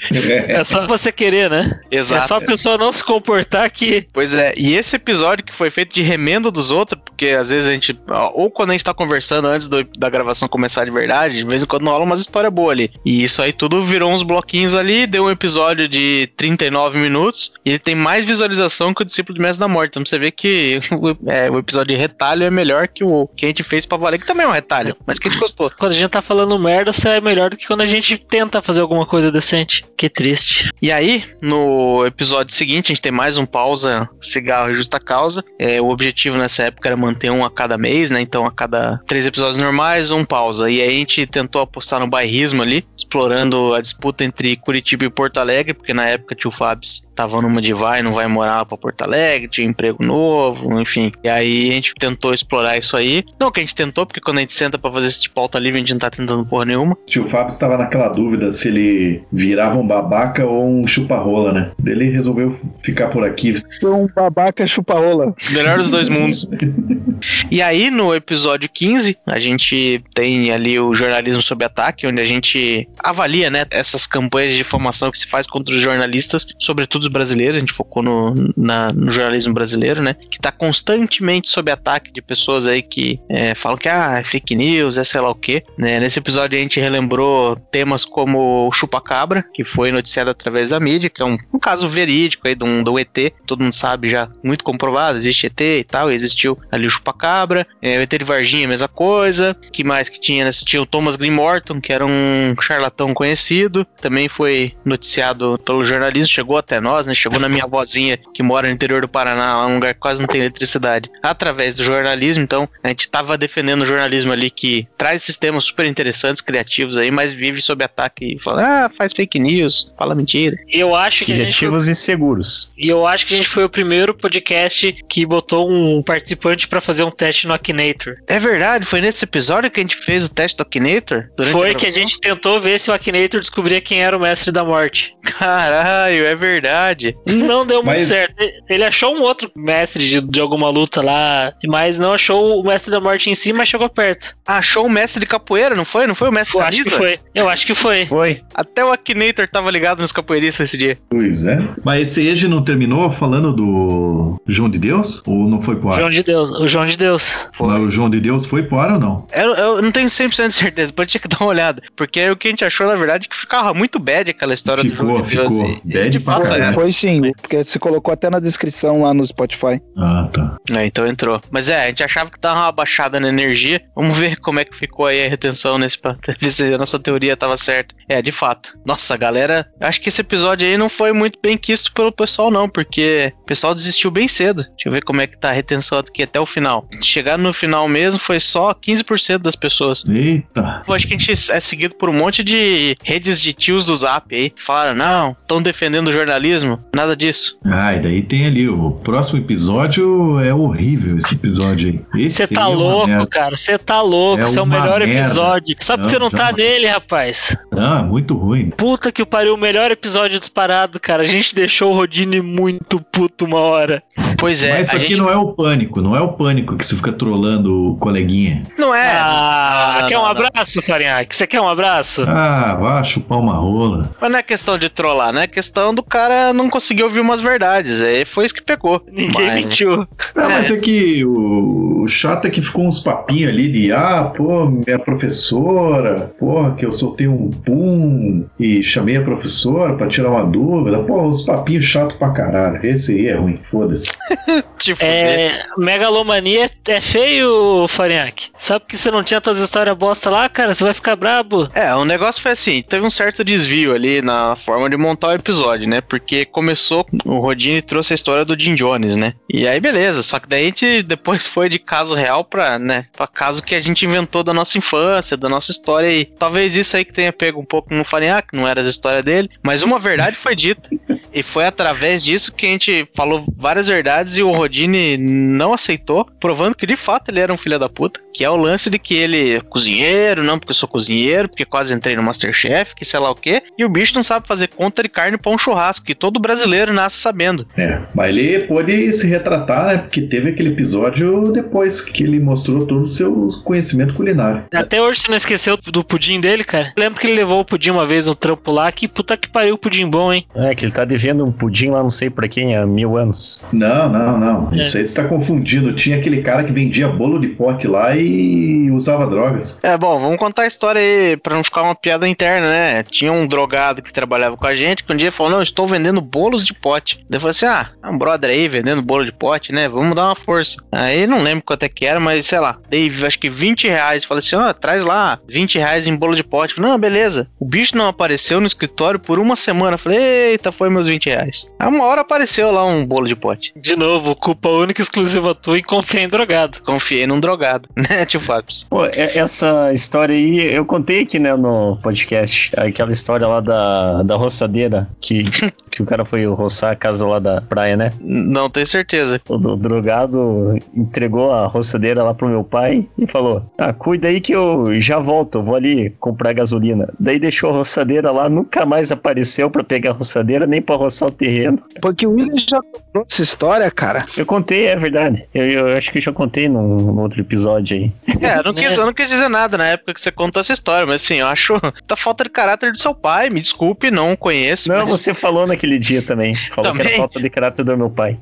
É só você querer, né? Exato. É só a pessoa não se comportar que. Pois é, e esse episódio que foi feito de remendo dos outros, porque às vezes a gente, ou quando a gente tá conversando antes do- da gravação começar de verdade, de vez em quando rola umas histórias boas ali. E isso aí tudo virou uns bloquinhos ali, deu um episódio de 39 minutos, e ele tem mais visualização que o Discípulo de Mestre da Morte. Então você vê que o, é, o episódio de retalho é melhor que o que a gente fez pra valer, que também é um retalho, mas que a gente gostou. Quando a gente tá falando merda, você é melhor do que quando a gente tenta fazer alguma coisa decente. Que triste. E aí, no episódio seguinte, a gente tem mais um pausa, cigarro e justa causa. É, o objetivo nessa época era manter um a cada mês, né? Então, a cada três episódios normais, um pausa. E aí a gente tentou apostar no bairrismo ali, explorando a disputa entre Curitiba e Porto Alegre, porque na época tio Fábio tava numa de vai, não vai morar pra Porto Alegre, tinha emprego novo, enfim. E aí a gente tentou explorar isso aí. Não que a gente tentou, porque quando a gente senta pra fazer esse tipo pauta livre, a gente não tá tentando porra nenhuma. Tio Fábio estava naquela dúvida se ele virava um babaca ou um chupa-rola, né? Ele resolveu ficar por aqui. Sou um babaca chupa-rola. Melhor dos dois mundos. E aí, no episódio 15, a gente tem ali o jornalismo sob ataque, onde a gente avalia, né, essas campanhas de difamação que se faz contra os jornalistas, sobretudo os brasileiros. A gente focou no, na- no jornalismo brasileiro, né, que tá constantemente sob ataque de pessoas aí que é, falam que ah, é fake news, é sei lá o quê. Né? Nesse episódio a gente relembrou temas como o chupacabra, que foi noticiado através da mídia, que é um, um caso verídico aí um, do ET, todo mundo sabe já, muito comprovado, existe ET e tal, existiu ali o chupacabra, é, o ET de Varginha, mesma coisa, que mais que tinha, né? Tinha o Thomas Green Morton, que era um charlatão conhecido, também foi noticiado pelo jornalismo, chegou até nós, né? Chegou na minha vozinha, que mora no interior do Paraná, lá num lugar que quase não tem eletricidade, através do jornalismo, então a gente tava defendendo o jornalismo ali que traz sistemas super interessantes, criativos aí, mas vive sob ataque e fala, ah, faz fake news, fala mentira. Eu acho que gente foi, Criativos e seguros. e eu acho que a gente foi o primeiro podcast que botou um participante pra fazer um teste no Akinator. É verdade, foi nesse episódio que a gente fez o teste do Akinator? Foi a que a gente tentou ver se o Akinator descobria quem era o mestre da morte. Caralho, é verdade. Não deu muito Mas- certo. Ele achou um outro mestre de, de alguma luta lá, mas não achou o mestre da morte em si, mas chegou perto. Achou o mestre de capoeira, não foi? Não foi o mestre Eu acho que foi. Eu acho que foi. Foi. Até o Akinator tava ligado nos capoeiristas esse dia. Pois é. Mas esse Eje não terminou falando do João de Deus? Ou não foi pro ar? João de Deus. O João de Deus. Mas o João de Deus foi pro ar ou não? Eu, eu não tenho 100% de certeza, depois tinha que dar uma olhada. Porque o que a gente achou, na verdade, é que ficava muito bad aquela história Ficou, do jogo de Deus. ficou. E- e Bad de pra fato, caralho. era. Foi sim, porque você colocou até na descrição lá no Spotify. Ah, tá. É, então entrou. Mas é, a gente achava que tava uma baixada na energia. Vamos ver como é que ficou aí a retenção nesse pra ver se a nossa teoria tava certa. É, de fato. Nossa, galera, acho que esse episódio aí não foi muito bem quisto pelo pessoal, não, porque o pessoal desistiu bem cedo. Deixa eu ver como é que tá a retenção aqui até o final. Chegar no final mesmo foi só 15% das pessoas. Eita. Eu acho que a gente é seguido por um monte de redes de tios do Zap aí. que Falaram, não, estão defendendo o jornalismo. Nada disso. Ah, e daí tem ali, o próximo episódio é horrível esse episódio aí. Você tá é louco, merda. cara. Você tá louco. É Esse é o melhor merda. episódio. Só porque Não, você não tá jamais. nele, rapaz. Ah, muito ruim. Puta que pariu, o melhor episódio disparado, cara. A gente deixou o Rodine muito puto uma hora. Pois é, Mas isso a aqui gente... não é o pânico, não é o pânico que você fica trolando o coleguinha. não é. ah, não, quer não, um não. abraço, Farinhaque? Você quer um abraço? Ah, vá chupar uma rola. Mas não é questão de trollar, né? É questão do cara não conseguir ouvir umas verdades. Aí foi isso que pegou. Ninguém Mas- mentiu. Ah, mas é que o, o chato é que ficou uns papinhos ali de ah, pô, minha professora, porra, que eu soltei um pum e chamei a professora pra tirar uma dúvida. Pô, uns papinhos chato pra caralho. Esse aí é ruim, foda-se. Tipo, É, megalomania é feio, Farinhaque. Sabe que você não tinha todas as histórias bosta lá, cara? Você vai ficar brabo. É, o negócio foi assim, teve um certo desvio ali na forma de montar o episódio, né? Porque começou, o Rodine trouxe a história do Jim Jones, né? E aí beleza, só que daí a gente depois foi de caso real pra, né, pra caso que a gente inventou da nossa infância, da nossa história e talvez isso aí que tenha pego um pouco no Farinhaque, não era as histórias dele, mas uma verdade foi dita. E foi através disso que a gente falou várias verdades e o Rodine não aceitou, provando que de fato ele era um filho da puta. Que é o lance de que ele é cozinheiro, não porque eu sou cozinheiro, porque quase entrei no Masterchef, que sei lá o quê. E o bicho não sabe fazer conta de carne pra um churrasco, que todo brasileiro nasce sabendo. É, mas ele pôde se retratar, né? Porque teve aquele episódio depois que ele mostrou todo o seu conhecimento culinário. Até hoje você não esqueceu do pudim dele, cara? Lembro que ele levou o pudim uma vez no trampo lá. Que puta que pariu o pudim bom, hein? É, que ele tá devendo um pudim lá, não sei pra quem, há mil anos. Não, não, não. Isso aí você tá confundindo. Tinha aquele cara que vendia bolo de pote lá e usava drogas. É, bom, vamos contar a história aí pra não ficar uma piada interna, né? Tinha um drogado que trabalhava com a gente que um dia falou: Não, estou vendendo bolos de pote. Eu falei assim: Ah, é um brother aí vendendo bolo de pote, né? Vamos dar uma força. Aí não lembro quanto é que era, mas sei lá, dei acho que 20 reais. Falei assim: Ó, traz lá 20 reais em bolo de pote. Falei, não, beleza. O bicho não apareceu no escritório por uma semana. Falei, eita, foi meus 20 reais. Aí uma hora apareceu lá um bolo de pote. De novo, culpa única e exclusiva tua e confia em drogado. Confiei num drogado, né, tio Fábio? Pô, é- essa história aí, eu contei aqui, né, no podcast, aquela história lá da, da roçadeira, que, que o cara foi roçar a casa lá da praia, né? Não tenho certeza. O, do- drogado entregou a roçadeira lá pro meu pai e falou: Ah, cuida aí que eu já volto, eu vou ali comprar gasolina. Daí deixou a roçadeira lá, nunca mais apareceu pra pegar a roçadeira, nem pra roçar o terreno. Porque o William já contou essa história, cara. Eu contei, é verdade. Eu, eu acho que eu já contei num, num outro episódio aí. É, eu não, quis, eu não quis dizer nada na época que você contou essa história, mas assim, eu acho da falta de caráter do seu pai. Me desculpe, não conheço. Não, mas- você falou naquele dia também. Falou que Também? era falta de caráter do meu pai.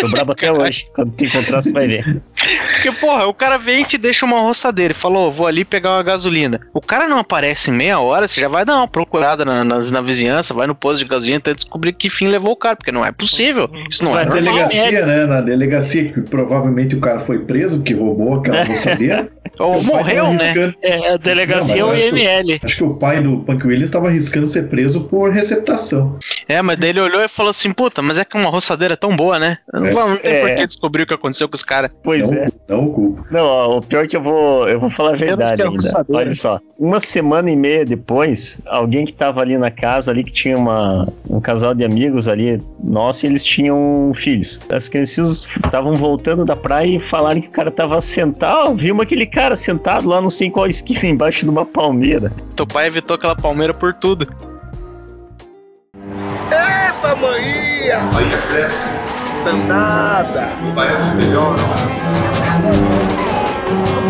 Tô brabo até hoje. Quando te encontrar, você vai ver. Porque, porra, o cara vem e te deixa uma roçadeira e falou, vou ali pegar uma gasolina. O cara não aparece em meia hora, você já vai dar uma procurada na, nas- na vizinhança, vai no posto de gasolina até descobrir que fim levou o cara, porque não é possível. Isso não Na é normal. delegacia, né? Na delegacia, que provavelmente o cara foi preso porque roubou aquela roçadeira. Ou O morreu, né? É, a delegacia Não, mas eu acho que- IML. Acho que o pai do Punk Williams estava arriscando ser preso por receptação. É, mas daí ele olhou e falou assim, puta, mas é que uma roçadeira é tão boa, né? Não, É. não tem É. por que descobrir o que aconteceu com os caras. Pois não, é. não o culpo. Não, ó, o pior é que eu vou, eu vou falar a verdade que é ainda. Olha só. Uma semana e meia depois, alguém que tava ali na casa ali, que tinha uma, um casal de amigos ali, nosso, e eles tinham filhos. As crianças estavam voltando da praia e falaram que o cara tava sentado, vimos aquele cara sentado lá não sei qual esquina, embaixo de uma palmeira. Teu pai evitou aquela palmeira por tudo. Eita, maninha! Bahia cresce, Danada! o baiano melhora.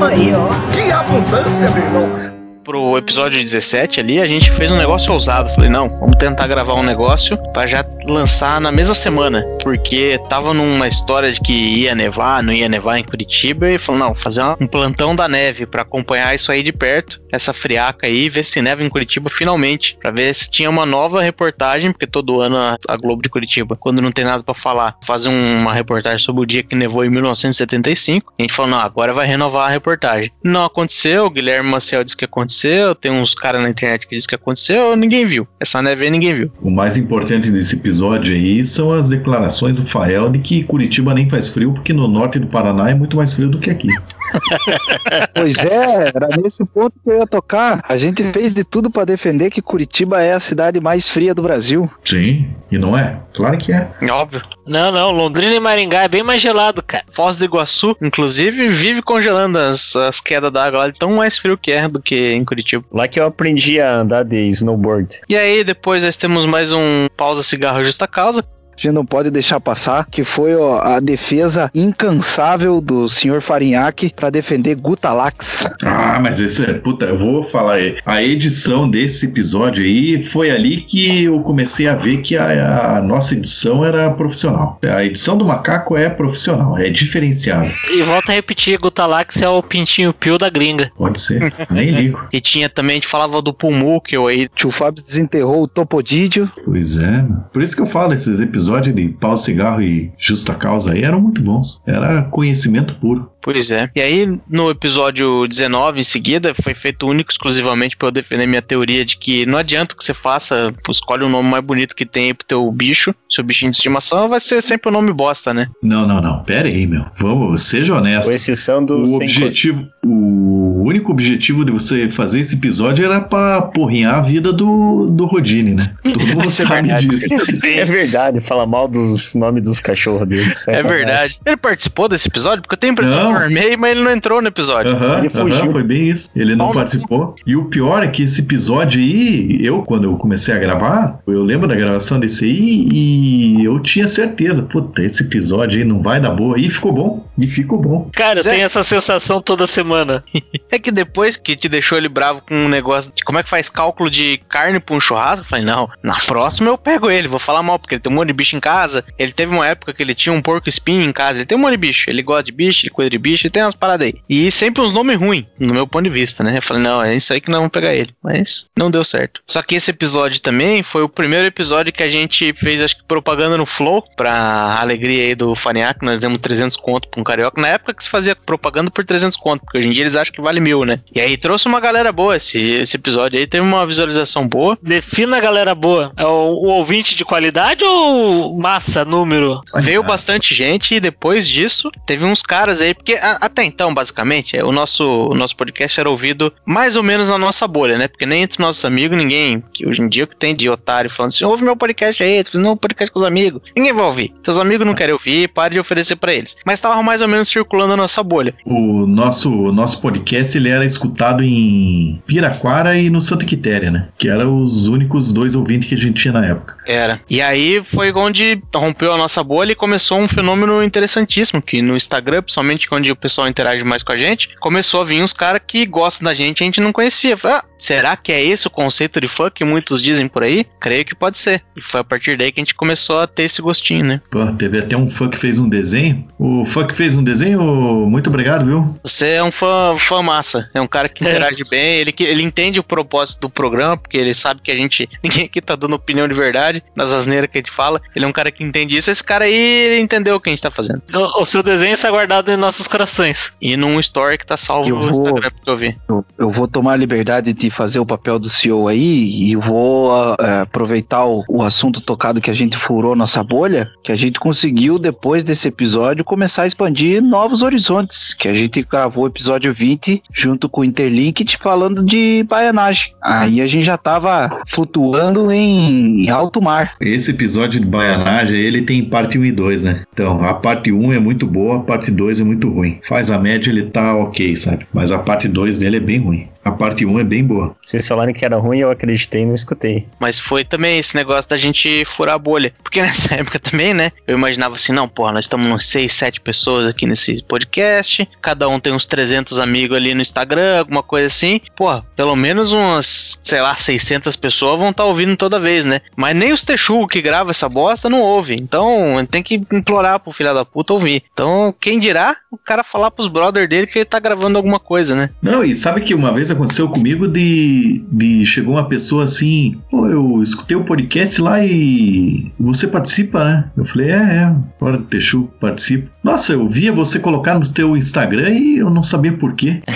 Aí, ó. Que abundância, meu irmão! Pro episódio 17 ali, a gente fez um negócio ousado. Falei, não, vamos tentar gravar um negócio pra já lançar na mesma semana. Porque tava numa história de que ia nevar, não ia nevar em Curitiba. E falou, não, fazer um plantão da neve pra acompanhar isso aí de perto, essa friaca aí, ver se neva em Curitiba finalmente. Pra ver se tinha uma nova reportagem, porque todo ano a, Globo de Curitiba, quando não tem nada pra falar, faz um- uma reportagem sobre o dia que nevou em 1975. A gente falou, não, agora vai renovar a reportagem. Não aconteceu, o Guilherme Maciel disse que aconteceu, tem uns caras na internet que dizem que aconteceu, ninguém viu. Essa neve aí ninguém viu. O mais importante desse episódio aí são as declarações do Fael de que Curitiba nem faz frio, porque no norte do Paraná é muito mais frio do que aqui. Pois é, era nesse ponto que eu ia tocar. A gente fez de tudo pra defender que Curitiba é a cidade mais fria do Brasil. Sim, e não é? Claro que é. Óbvio. Não, não, Londrina e Maringá é bem mais gelado, cara. Foz do Iguaçu, inclusive, vive congelando as, as quedas d'água lá, de tão mais frio que é do que em Curitiba. Lá que eu aprendi a andar de snowboard. E aí, depois nós temos mais um pausa cigarro justa causa. A gente não pode deixar passar, que foi ó, a defesa incansável do senhor Farinhaque para defender Gutalax. Ah, mas esse é. Puta, eu vou falar aí. A edição desse episódio aí foi ali que eu comecei a ver que a, a nossa edição era profissional. A edição do macaco é profissional, é diferenciada. E volta a repetir, Gutalax é o pintinho pio da gringa. Pode ser, nem ligo. E tinha também, a gente falava do Pumuckle aí. Tio Fábio desenterrou o Topodídio. Pois é. Por isso que eu falo, esses episódios de pau, cigarro e justa causa aí eram muito bons. Era conhecimento puro. Pois é. E aí, no episódio 19, em seguida, foi feito único exclusivamente pra eu defender minha teoria de que não adianta que você faça, escolhe o nome mais bonito que tem aí pro teu bicho, seu bichinho de estimação, vai ser sempre o nome bosta, né? Não, não, não. Pera aí, meu. Vamos, seja honesto. Com exceção do O objetivo, o único objetivo de você fazer esse episódio era pra porrinhar a vida do, do Rodine, né? Todo mundo é sabe verdade. disso. É verdade, fala mal dos nomes dos cachorros deles. É verdade. Ele participou desse episódio? Porque eu tenho a impressão Não. Armei, mas ele não entrou no episódio. Aham, Ele fugiu. aham, foi bem isso. Ele não no participou. E o pior é que esse episódio aí, eu, quando eu comecei a gravar, eu lembro da gravação desse aí e eu tinha certeza, puta, esse episódio aí não vai dar boa. E ficou bom. E ficou bom. Cara, eu Zé- tenho essa sensação toda semana. É que depois que te deixou ele bravo com um negócio de como é que faz cálculo de carne pra um churrasco, eu falei, não, na próxima eu pego ele, vou falar mal, porque ele tem um monte de bicho em casa. Ele teve uma época que ele tinha um porco espinho em casa, ele tem um monte de bicho, ele gosta de bicho, ele cuida de bicho, ele tem umas paradas aí. E sempre uns nomes ruins, no meu ponto de vista, né? Eu falei, não, é isso aí que nós vamos pegar ele. Mas não deu certo. Só que esse episódio também foi o primeiro episódio que a gente fez, acho que propaganda no Flow, pra alegria aí do Faniac, nós demos 300 conto pra um carioca. Na época que se fazia propaganda por 300 conto, porque hoje em dia eles acham que vale mil, né? E aí trouxe uma galera boa esse, esse episódio aí, teve uma visualização boa. Defina a galera boa. É o, o ouvinte de qualidade ou massa, número? Veio bastante gente e depois disso teve uns caras aí, porque a- até então, basicamente, é, o nosso, o nosso podcast era ouvido mais ou menos na nossa bolha, né? Porque nem entre nossos amigos, ninguém, que hoje em dia que tem de otário falando assim, ouve meu podcast aí, tô fazendo um podcast com os amigos. Ninguém vai ouvir. Seus amigos não querem ouvir, pare de oferecer pra eles. Mas tava mais ou menos circulando a nossa bolha. O nosso, nosso podcast ele era escutado em Piraquara e no Santa Quitéria, né? Que eram os únicos dois ouvintes que a gente tinha na época. Era. E aí foi onde rompeu a nossa bolha e começou um fenômeno interessantíssimo, que no Instagram, principalmente onde o pessoal interage mais com a gente, começou a vir uns caras que gostam da gente e a gente não conhecia. Falei, ah, será que é esse o conceito de fã que muitos dizem por aí? Creio que pode ser. E foi a partir daí que a gente começou a ter esse gostinho, né? Pô, teve até um fã que fez um desenho. O fã que fez um desenho, muito obrigado, viu? Você é um fã, fã massa, é um cara que interage bem, ele, ele entende o propósito do programa, porque ele sabe que a gente, ninguém aqui tá dando opinião de verdade, nas asneiras que a gente fala, ele é um cara que entende isso, esse cara aí, ele entendeu o que a gente tá fazendo. O, o seu desenho está guardado em nossos corações. E num story que tá salvo Eu no vou- Instagram que eu vi. Eu, eu vou tomar a liberdade de fazer o papel do CEO aí e vou ah, eh, aproveitar o, o assunto tocado que a gente furou nossa bolha, que a gente conseguiu, depois desse episódio, começar a expandir novos horizontes. Que a gente gravou o episódio 20 junto com o Interlinked falando de baianagem. Aí a gente já tava flutuando em alto mar. Esse episódio de baianagem, ele tem parte 1 e 2, né? Então, a parte 1 é muito boa, a parte 2 é muito ruim. Faz a média, ele tá ok, sabe? Mas a parte 2 dele é bem ruim. A parte 1 é bem boa. Vocês falaram que era ruim, eu acreditei e não escutei. Mas foi também esse negócio da gente furar a bolha. Porque nessa época também, né? Eu imaginava assim, não, porra, nós estamos uns 6, 7 pessoas aqui nesse podcast. Cada um tem uns 300 amigos ali no Instagram, alguma coisa assim. Porra, pelo menos umas, sei lá, 600 pessoas vão estar ouvindo toda vez, né? Mas nem os texugos que grava essa bosta não ouve. Então, tem que implorar pro filho da puta ouvir. Então, quem dirá o cara falar pros brother dele que ele tá gravando alguma coisa, né? Não, e sabe que uma vez aconteceu comigo de, de chegou uma pessoa assim, pô, eu escutei o podcast lá e você participa, né? Eu falei, é, é, hora do Texu, participo. Nossa, eu via você colocar no teu Instagram e eu não sabia por quê.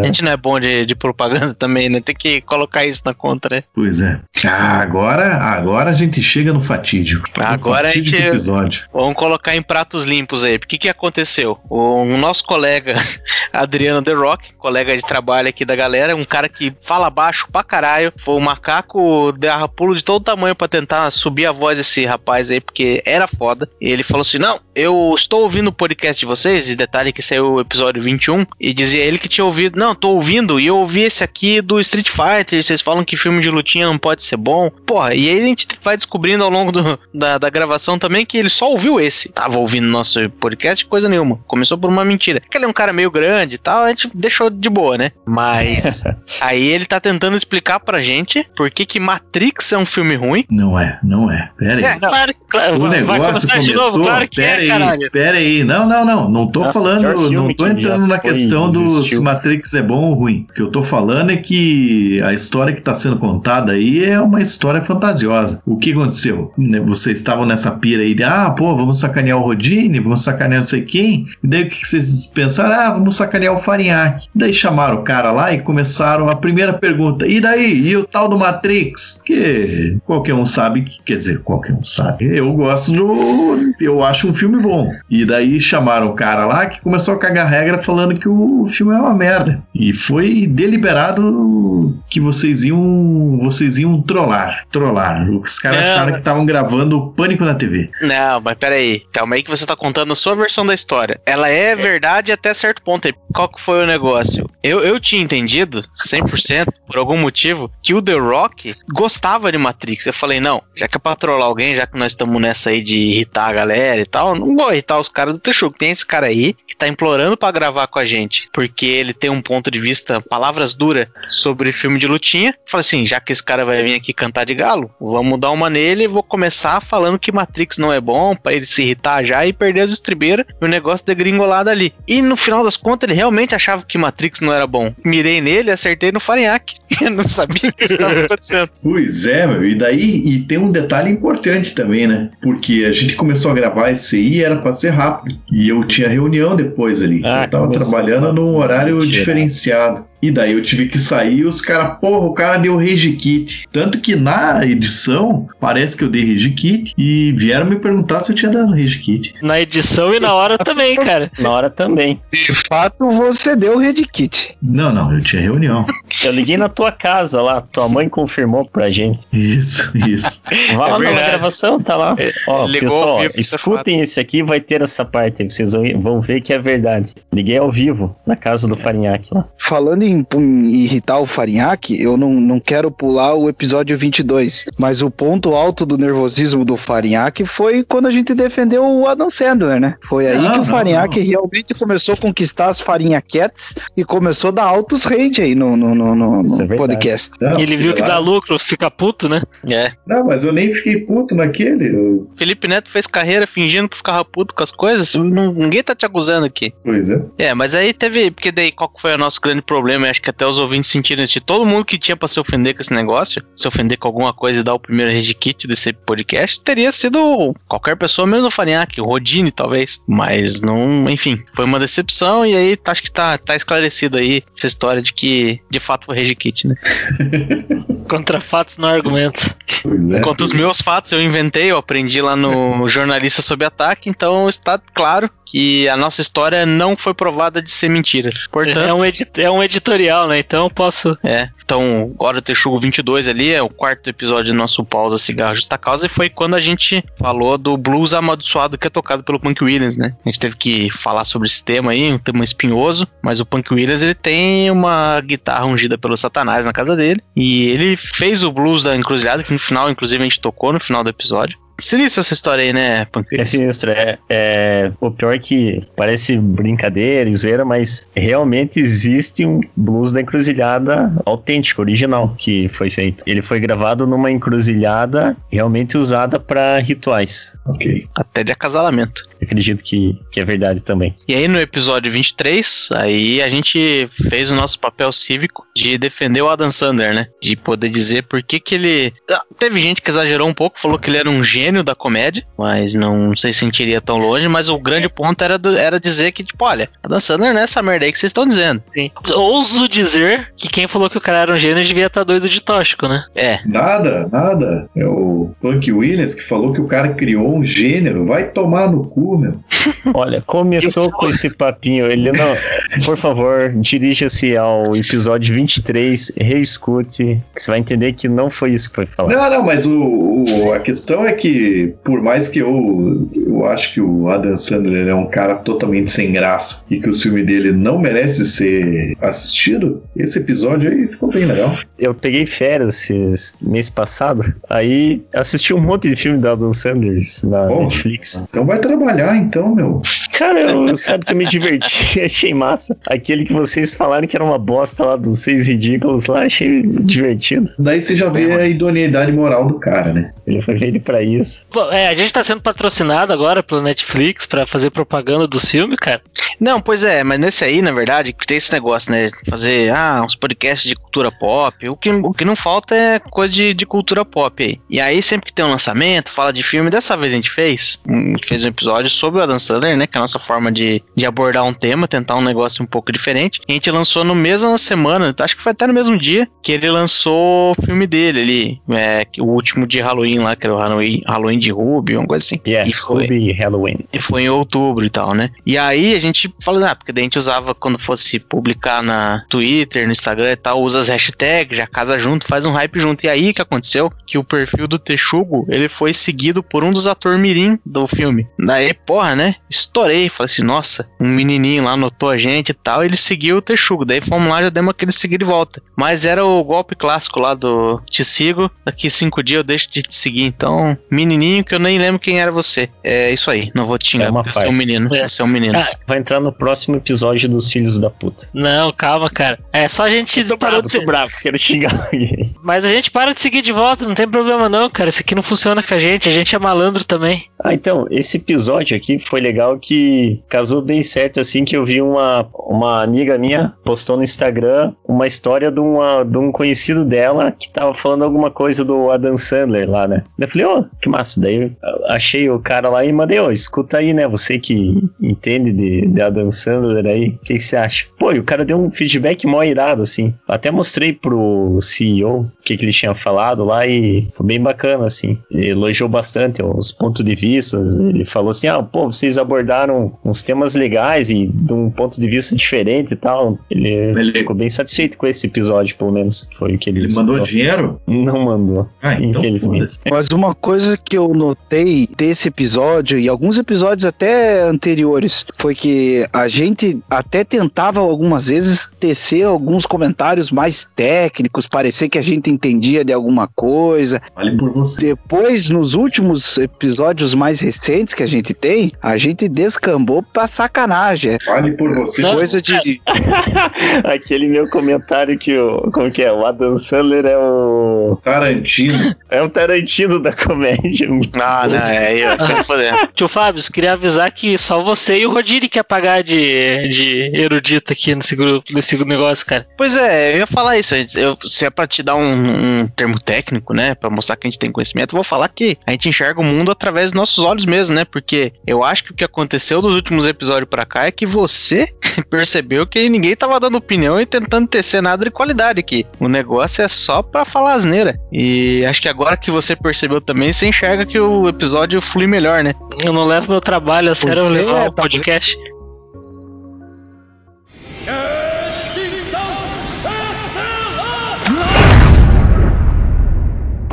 A gente não é bom de, de propaganda também, né? Tem que colocar isso na conta, né? Pois é. Ah, agora, agora a gente chega no fatídico. No Agora a fatídico gente- episódio. Vamos colocar em pratos limpos aí. O que, que aconteceu? O, o nosso colega Adriano The Rock, colega de trabalho aqui da galera, um cara que fala baixo pra caralho, foi o macaco dava pulo de todo tamanho pra tentar subir a voz desse rapaz aí, porque era foda. E ele falou assim: Não, eu estou ouvindo o podcast de vocês, e detalhe que saiu o episódio 21, e dizia ele que tinha ouvido. Não, tô ouvindo, e eu ouvi esse aqui do Street Fighter. Vocês falam que filme de lutinha não pode ser bom. Porra, e aí a gente vai descobrindo ao longo do- da, da gravação também que ele só ouviu esse. Tava ouvindo nosso podcast, coisa nenhuma. Começou por uma mentira. Que ele é um cara meio grande e tal, a gente deixou de boa, né? Mas aí ele tá tentando explicar pra gente por que que Matrix é um filme ruim. Não é, não é. Pera aí. É, Claro, claro. O vai negócio começar começou. de novo, claro que é, aí, caralho. Pera aí. Não, não, não. Não tô Nossa, falando, não tô entrando na questão do. Matrix é bom ou ruim. O que eu tô falando é que a história que tá sendo contada aí é uma história fantasiosa. O que aconteceu? Né, Vocês estavam nessa pira aí de, ah, pô, vamos sacanear o Rodine, vamos sacanear não sei quem. E daí o que vocês pensaram? Ah, vamos sacanear o Farinhaque. Daí chamaram o cara lá e começaram a primeira pergunta. E daí? E o tal do Matrix? Que qualquer um sabe, que- quer dizer, qualquer um sabe. Eu gosto do. Eu acho um filme bom. E daí chamaram o cara lá que começou a cagar regra falando que o filme é uma merda. E foi deliberado que vocês iam. Vocês iam trollar. Trollar. Os caras Não, acharam que estavam gravando Pânico na TV. Não, mas peraí. Calma aí que você tá contando a sua versão da história. Ela é verdade até certo ponto. aí. Qual que foi o negócio? Eu, eu tinha entendido, 100%, por algum motivo, que o The Rock gostava de Matrix. Eu falei, não, já que é pra trollar alguém, já que nós estamos nessa aí de irritar a galera e tal, não vou irritar os caras do Texugo. Tem esse cara aí que tá implorando pra gravar com a gente, porque ele tem um ponto de vista, palavras duras, sobre filme de lutinha. Falei assim, já que esse cara vai vir aqui cantar de galo, vamos dar uma nele e vou começar falando que Matrix não é bom, pra ele se irritar já e perder as estribeiras e o negócio degringolado ali. E no final das contas, ele realmente achava que Matrix não era bom. Mirei nele acertei no Farinhaque. Eu não sabia que estava acontecendo. Pois é, meu. E daí, e tem um detalhe importante também, né? Porque a gente começou a gravar esse aí era pra ser rápido. E eu tinha reunião depois ali. Ah, eu tava trabalhando num horário Mentira. diferenciado. E daí eu tive que sair e os caras, porra, o cara deu rage kit. Tanto que na edição, parece que eu dei rage kit. E vieram me perguntar se eu tinha dado rage kit. Na edição e na hora também, cara. Na hora também. De fato, você deu Red Kit. Não, não, eu tinha reunião. Eu liguei na tua casa lá, tua mãe confirmou pra gente. Isso, isso. Vai lá na verdade. gravação, tá lá. Ó, ligou pessoal, é escutem esse aqui, vai ter essa parte, aí, vocês vão- vão ver que é verdade. Liguei ao vivo, na casa do Farinhaque lá. Falando em, em irritar o Farinhaque, eu não, não quero pular o episódio 22, mas o ponto alto do nervosismo do Farinhaque foi quando a gente defendeu o Adam Sandler, né? Foi aí Não, que o Farinhaque realmente começou a conquistar as farinhaquetes e começou a dar altos rage aí no, no, no, no- no é podcast. Não, E ele viu que dá lucro, fica puto, né? É. Não, mas eu nem fiquei puto naquele. eu- Felipe Neto fez carreira fingindo que ficava puto com as coisas. Não- ninguém tá te acusando aqui. Pois é. É, mas aí teve. Porque daí qual foi o nosso grande problema? Eu acho que até os ouvintes sentiram isso. de Todo mundo que tinha pra se ofender com esse negócio, se ofender com alguma coisa e dar o primeiro rage kit desse podcast, teria sido qualquer pessoa, menos o Farinhaque, o Rodine, talvez. Mas não. Enfim, foi uma decepção e aí acho que tá, tá esclarecido aí essa história de que de fato foi rage kit, né? Contra fatos, não argumentos. É. Enquanto os meus fatos eu inventei, eu aprendi lá no Jornalista Sob Ataque, então está claro que a nossa história não foi provada de ser mentira. Portanto, É um, é um editorial, né? Então eu posso. É, então, agora o Texugo 22 ali é o quarto episódio do nosso Pausa Cigarro Justa Causa e foi quando a gente falou do blues amaldiçoado que é tocado pelo Punk Williams, né? A gente teve que falar sobre esse tema aí, um tema espinhoso, mas o Punk Williams ele tem uma guitarra ungida pelo Satanás na casa dele e ele fez o blues da encruzilhada, que no final, inclusive, a gente tocou no final do episódio. Sinistro essa história aí, né, Punk É sinistro, é, é o pior é que parece brincadeira e zoeira, mas realmente existe um blues da encruzilhada autêntico, original, que foi feito. Ele foi gravado numa encruzilhada realmente usada para rituais. Ok. Até de acasalamento. Acredito que, que é verdade também. E aí no episódio 23, aí a gente fez o nosso papel cívico de defender o Adam Sandler, né? De poder dizer por que que ele... Ah, Teve gente que exagerou um pouco, falou que ele era um gênio da comédia, mas não sei se sentiria tão longe, mas o grande ponto era, do- era dizer que, tipo, olha, Adam Sandler não é essa merda aí que vocês estão dizendo. Sim. Ouso dizer que quem falou que o cara era um gênio devia estar doido de tóxico, né? É, Nada, nada. É o Punk Williams que falou que o cara criou um gênero. Vai tomar no cu, meu. Olha, começou com esse papinho. Ele não. Por favor, dirija-se ao episódio 23, reescute, que você vai entender que não foi isso que foi falado. Não, não, mas o, o- a questão é que, por mais que eu, eu acho que o Adam Sandler é um cara totalmente sem graça e que o filme dele não merece ser assistido, esse episódio aí ficou bem legal. Eu peguei férias esse mês passado, aí assisti um monte de filme da Adam Sandler na Bom. Netflix. Então vai trabalhar então, meu. Cara, eu, sabe que eu me diverti, achei massa. Aquele que vocês falaram que era uma bosta lá dos seis ridículos lá, achei divertido. Daí você já vê a idoneidade moral do cara, né? Ele foi feito pra isso. Pô, é, a gente tá sendo patrocinado agora pelo Netflix pra fazer propaganda do filme, cara. Não, pois é, mas nesse aí, na verdade, que tem esse negócio, né? Fazer, ah, uns podcasts de cultura pop. O que, o que não falta é coisa de, de cultura pop aí. E aí, sempre que tem um lançamento, fala de filme, dessa vez a gente fez. A gente fez um episódio sobre o Adam Sandler, né? Que é a nossa forma de, de abordar um tema, tentar um negócio um pouco diferente. E a gente lançou no mesma semana, acho que foi até no mesmo dia, que ele lançou o filme dele ali. É, que o último de Halloween lá, que era o Halloween, Halloween de Ruby, uma coisa assim. Yeah, E foi. Scooby Halloween. E foi em outubro e tal, né? E aí a gente falou, ah, porque daí a gente usava quando fosse publicar na Twitter, no Instagram e tal, usa as hashtags, já casa junto, faz um hype junto. E aí que aconteceu? Que o perfil do Texugo, ele foi seguido por um dos atores mirim do filme. Daí, porra, né? Estourei. Falei assim, nossa, um menininho lá notou a gente e tal, ele seguiu o Texugo. Daí fomos lá, já demos aquele seguir de volta. Mas era o golpe clássico lá do te sigo, daqui cinco dias eu deixo de te seguir. Então, menininho que eu nem lembro quem era você. É isso aí, não vou te xingar. É uma você é um menino, É. você é um menino. Ah, Vai entrar no próximo episódio dos Filhos da Puta. Não, calma, cara. É só a gente Tô parou bravo, de tô bravo, quero xingar alguém. Mas a gente para de seguir de volta, não tem problema não, cara. Isso aqui não funciona com a gente, a gente é malandro também. Ah, então, esse episódio aqui foi legal que casou bem certo, assim, que eu vi uma, uma amiga minha postou no Instagram uma história de, uma, de um conhecido dela que tava falando alguma coisa do Adam Sandler lá, né? Eu falei, ô, que massa. Daí achei o cara lá e mandei, ô, escuta aí, né? Você que entende de, de Adam Sandler aí, o que, que você acha? Pô, e o cara deu um feedback mó irado, assim. Até mostrei pro CEO o que, que ele tinha falado lá e foi bem bacana, assim. Ele elogiou bastante os pontos de vista. Ele falou assim: ah, pô, vocês abordaram uns temas legais e de um ponto de vista diferente e tal. Ele, Ele- ficou bem satisfeito com esse episódio, pelo menos. Foi o que ele Ele mandou dinheiro? Não mandou. Ah, então Infelizmente. Mas uma coisa que eu notei desse episódio e alguns episódios até anteriores foi que a gente até tentava algumas vezes tecer alguns comentários mais técnicos, parecer que a gente entendia de alguma coisa. Vale por você. Depois, nos últimos episódios mais recentes que a gente tem, a gente descambou pra sacanagem. Vale por você. Coisa de. Aquele meu comentário que o. Como que é? O Adam Sandler é o. Tarantino. É o Tarantino da comédia. Ah, não, é quero foder. Tio Fábio, eu queria avisar que só você e o Rodiri quer pagar de, de erudito aqui nesse grupo, nesse negócio, cara. Pois é, eu ia falar isso. Eu, se é pra te dar um, um termo técnico, né? Pra mostrar que a gente tem conhecimento, eu vou falar que a gente enxerga o mundo através dos nossos olhos mesmo, né? Porque eu acho que o que aconteceu dos últimos episódios pra cá é que você percebeu que ninguém tava dando opinião e tentando tecer nada de qualidade aqui. O negócio é só pra falar asneira. E acho que agora que você percebeu também, você enxerga que o episódio flui melhor, né? Eu não levo meu trabalho a sério, eu levo é, o podcast.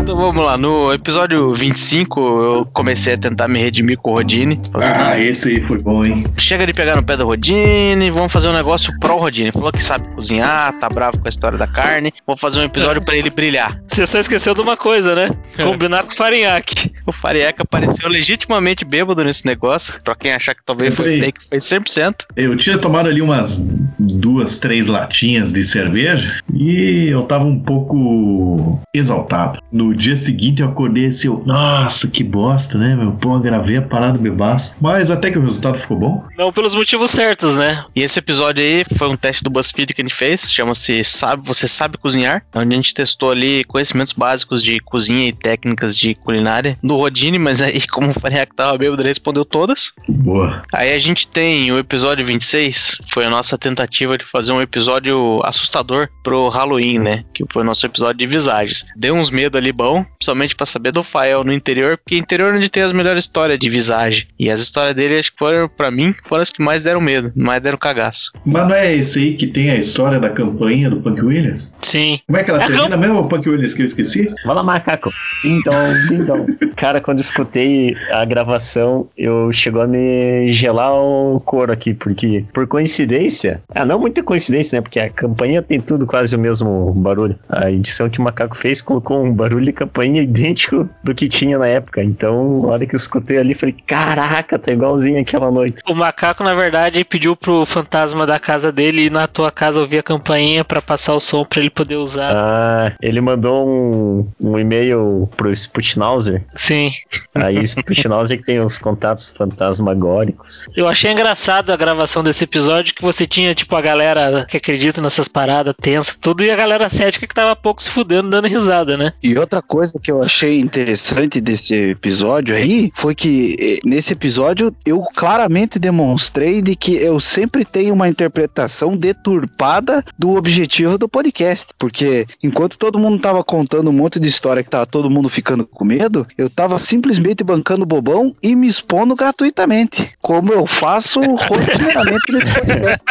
Então vamos lá, no episódio 25 eu comecei a tentar me redimir com o Rodine. Ah, esse aí foi bom, hein? Chega de pegar no pé do Rodine, vamos fazer um negócio pro Rodine. Falou que sabe cozinhar, tá bravo com a história da carne. Vou fazer um episódio pra ele brilhar. Você só esqueceu de uma coisa, né? Combinar com o Farinhaque. O Farieca apareceu legitimamente bêbado nesse negócio. Pra quem achar que talvez foi fake, foi 100%. Eu tinha tomado ali umas duas, três latinhas de cerveja e eu tava um pouco exaltado. No dia seguinte eu acordei assim, eu, nossa, que bosta, né, meu? Pô, gravei a parada bebaço. Mas até que o resultado ficou bom. Não pelos motivos certos, né? E esse episódio aí foi um teste do BuzzFeed que a gente fez, chama-se sabe, Você Sabe Cozinhar, onde a gente testou ali conhecimentos básicos de cozinha e técnicas de culinária do Rodine, mas aí como o Farieca tava bêbado, ele respondeu todas. Boa. Aí a gente tem o episódio 26, foi a nossa tentativa de fazer um episódio assustador pro Halloween, né? Que foi o nosso episódio de visagens. Deu uns medo ali bom, somente pra saber do Fael no interior, porque interior é onde tem as melhores histórias de visagem. E as histórias dele, acho que foram, pra mim, foram as que mais deram medo, mais deram cagaço. Mas não é esse aí que tem a história da campanha do Punk Williams? Sim. Como é que ela É a termina mesmo, o Punk Williams, que eu esqueci? Vai lá, macaco. Ding-dong, ding-dong. Cara, quando escutei a gravação, eu chegou a me gelar o couro aqui, porque, por coincidência, ah, não muita coincidência, né? Porque a campanha tem tudo quase o mesmo barulho. A edição que o macaco fez colocou um barulho de campainha idêntico do que tinha na época. Então, na hora que eu escutei ali, falei, caraca, tá igualzinho aquela noite. O macaco, na verdade, pediu pro fantasma da casa dele ir na tua casa ouvir a campainha pra passar o som pra ele poder usar. Ah, ele mandou um, um e-mail pro Sputnauser. Sim. Aí o Sputnauser que tem os contatos fantasmagóricos. Eu achei engraçado a gravação desse episódio que você tinha, tipo, a galera que acredita nessas paradas tensa, tudo, e a galera cética que tava pouco se fudendo, dando risada, né? E outra coisa que eu achei interessante desse episódio aí foi que eh, nesse episódio eu claramente demonstrei de que eu sempre tenho uma interpretação deturpada do objetivo do podcast. Porque enquanto todo mundo tava contando um monte de história que tava todo mundo ficando com medo, eu tava simplesmente bancando bobão e me expondo gratuitamente. Como eu faço rotineiramente nesse podcast.